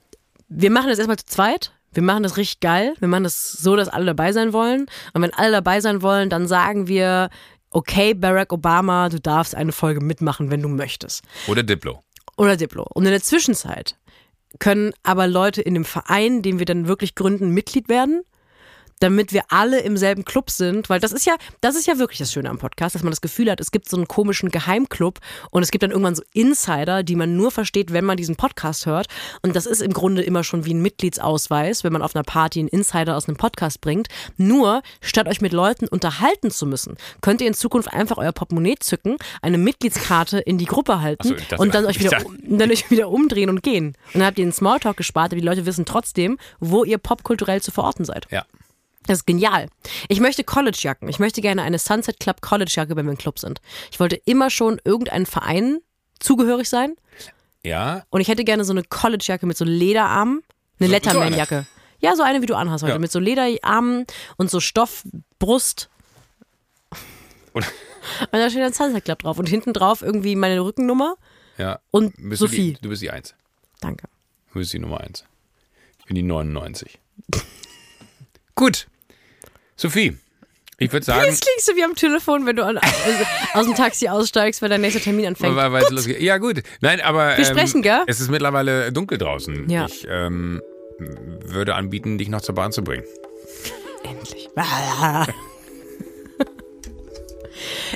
wir machen das erstmal zu zweit. Wir machen das richtig geil. Wir machen das so, dass alle dabei sein wollen. Und wenn alle dabei sein wollen, dann sagen wir, okay, Barack Obama, du darfst eine Folge mitmachen, wenn du möchtest. Oder Diplo. Oder Diplo. Und in der Zwischenzeit können aber Leute in dem Verein, den wir dann wirklich gründen, Mitglied werden damit wir alle im selben Club sind, weil das ist ja, das ist ja wirklich das Schöne am Podcast, dass man das Gefühl hat, es gibt so einen komischen Geheimclub und es gibt dann irgendwann so Insider, die man nur versteht, wenn man diesen Podcast hört. Und das ist im Grunde immer schon wie ein Mitgliedsausweis, wenn man auf einer Party einen Insider aus einem Podcast bringt. Nur, statt euch mit Leuten unterhalten zu müssen, könnt ihr in Zukunft einfach euer Portemonnaie zücken, eine Mitgliedskarte in die Gruppe halten so, dachte, und dann euch, wieder, dann euch wieder umdrehen und gehen. Und dann habt ihr den Smalltalk gespart, aber die Leute wissen trotzdem, wo ihr popkulturell zu verorten seid. Ja. Das ist genial. Ich möchte Collegejacken. Ich möchte gerne eine Sunset Club Collegejacke, wenn wir im Club sind. Ich wollte immer schon irgendeinen Verein zugehörig sein. Ja. Und ich hätte gerne so eine Collegejacke mit so Lederarmen. Eine so, Letterman-Jacke. Ja, so eine, wie du anhast heute. Ja. Mit so Lederarmen und so Stoffbrust. Und, und da steht ein Sunset Club drauf. Und hinten drauf irgendwie meine Rückennummer. Ja. Und bist Sophie. Du, die, du bist die Eins. Danke. Du bist die Nummer Eins. Ich bin die 99. Gut. Sophie, ich würde sagen. Jetzt klingst du wie am Telefon, wenn du an, also aus dem Taxi aussteigst, weil dein nächster Termin anfängt. Weil, weil gut. Ja, gut. Nein, aber. Wir ähm, sprechen, gell? Es ist mittlerweile dunkel draußen. Ja. Ich ähm, würde anbieten, dich noch zur Bahn zu bringen. Endlich.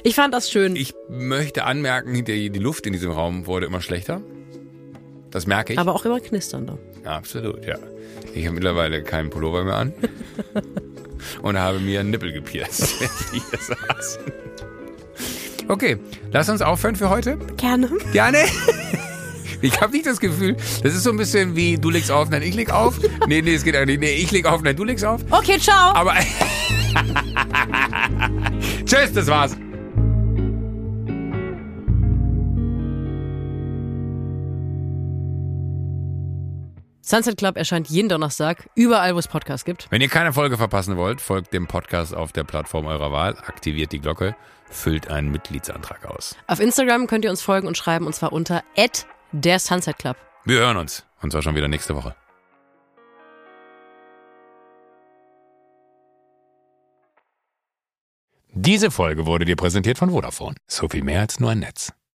Ich fand das schön. Ich möchte anmerken, die, die Luft in diesem Raum wurde immer schlechter. Das merke ich. Aber auch immer knisternder. Absolut, ja. Ich habe mittlerweile keinen Pullover mehr an. und habe mir einen Nippel gepierst, während wir hier saßen. Okay, lass uns aufhören für heute. Gerne. Gerne. Ich habe nicht das Gefühl, das ist so ein bisschen wie du legst auf, nein, ich leg auf. Nee, nee, es geht eigentlich nicht. Nee, ich leg auf, nein, du legst auf. Okay, ciao. Aber Tschüss, das war's. Sunset Club erscheint jeden Donnerstag, überall, wo es Podcasts gibt. Wenn ihr keine Folge verpassen wollt, folgt dem Podcast auf der Plattform eurer Wahl, aktiviert die Glocke, füllt einen Mitgliedsantrag aus. Auf Instagram könnt ihr uns folgen und schreiben, und zwar unter der Sunset Club. Wir hören uns, und zwar schon wieder nächste Woche. Diese Folge wurde dir präsentiert von Vodafone. So viel mehr als nur ein Netz.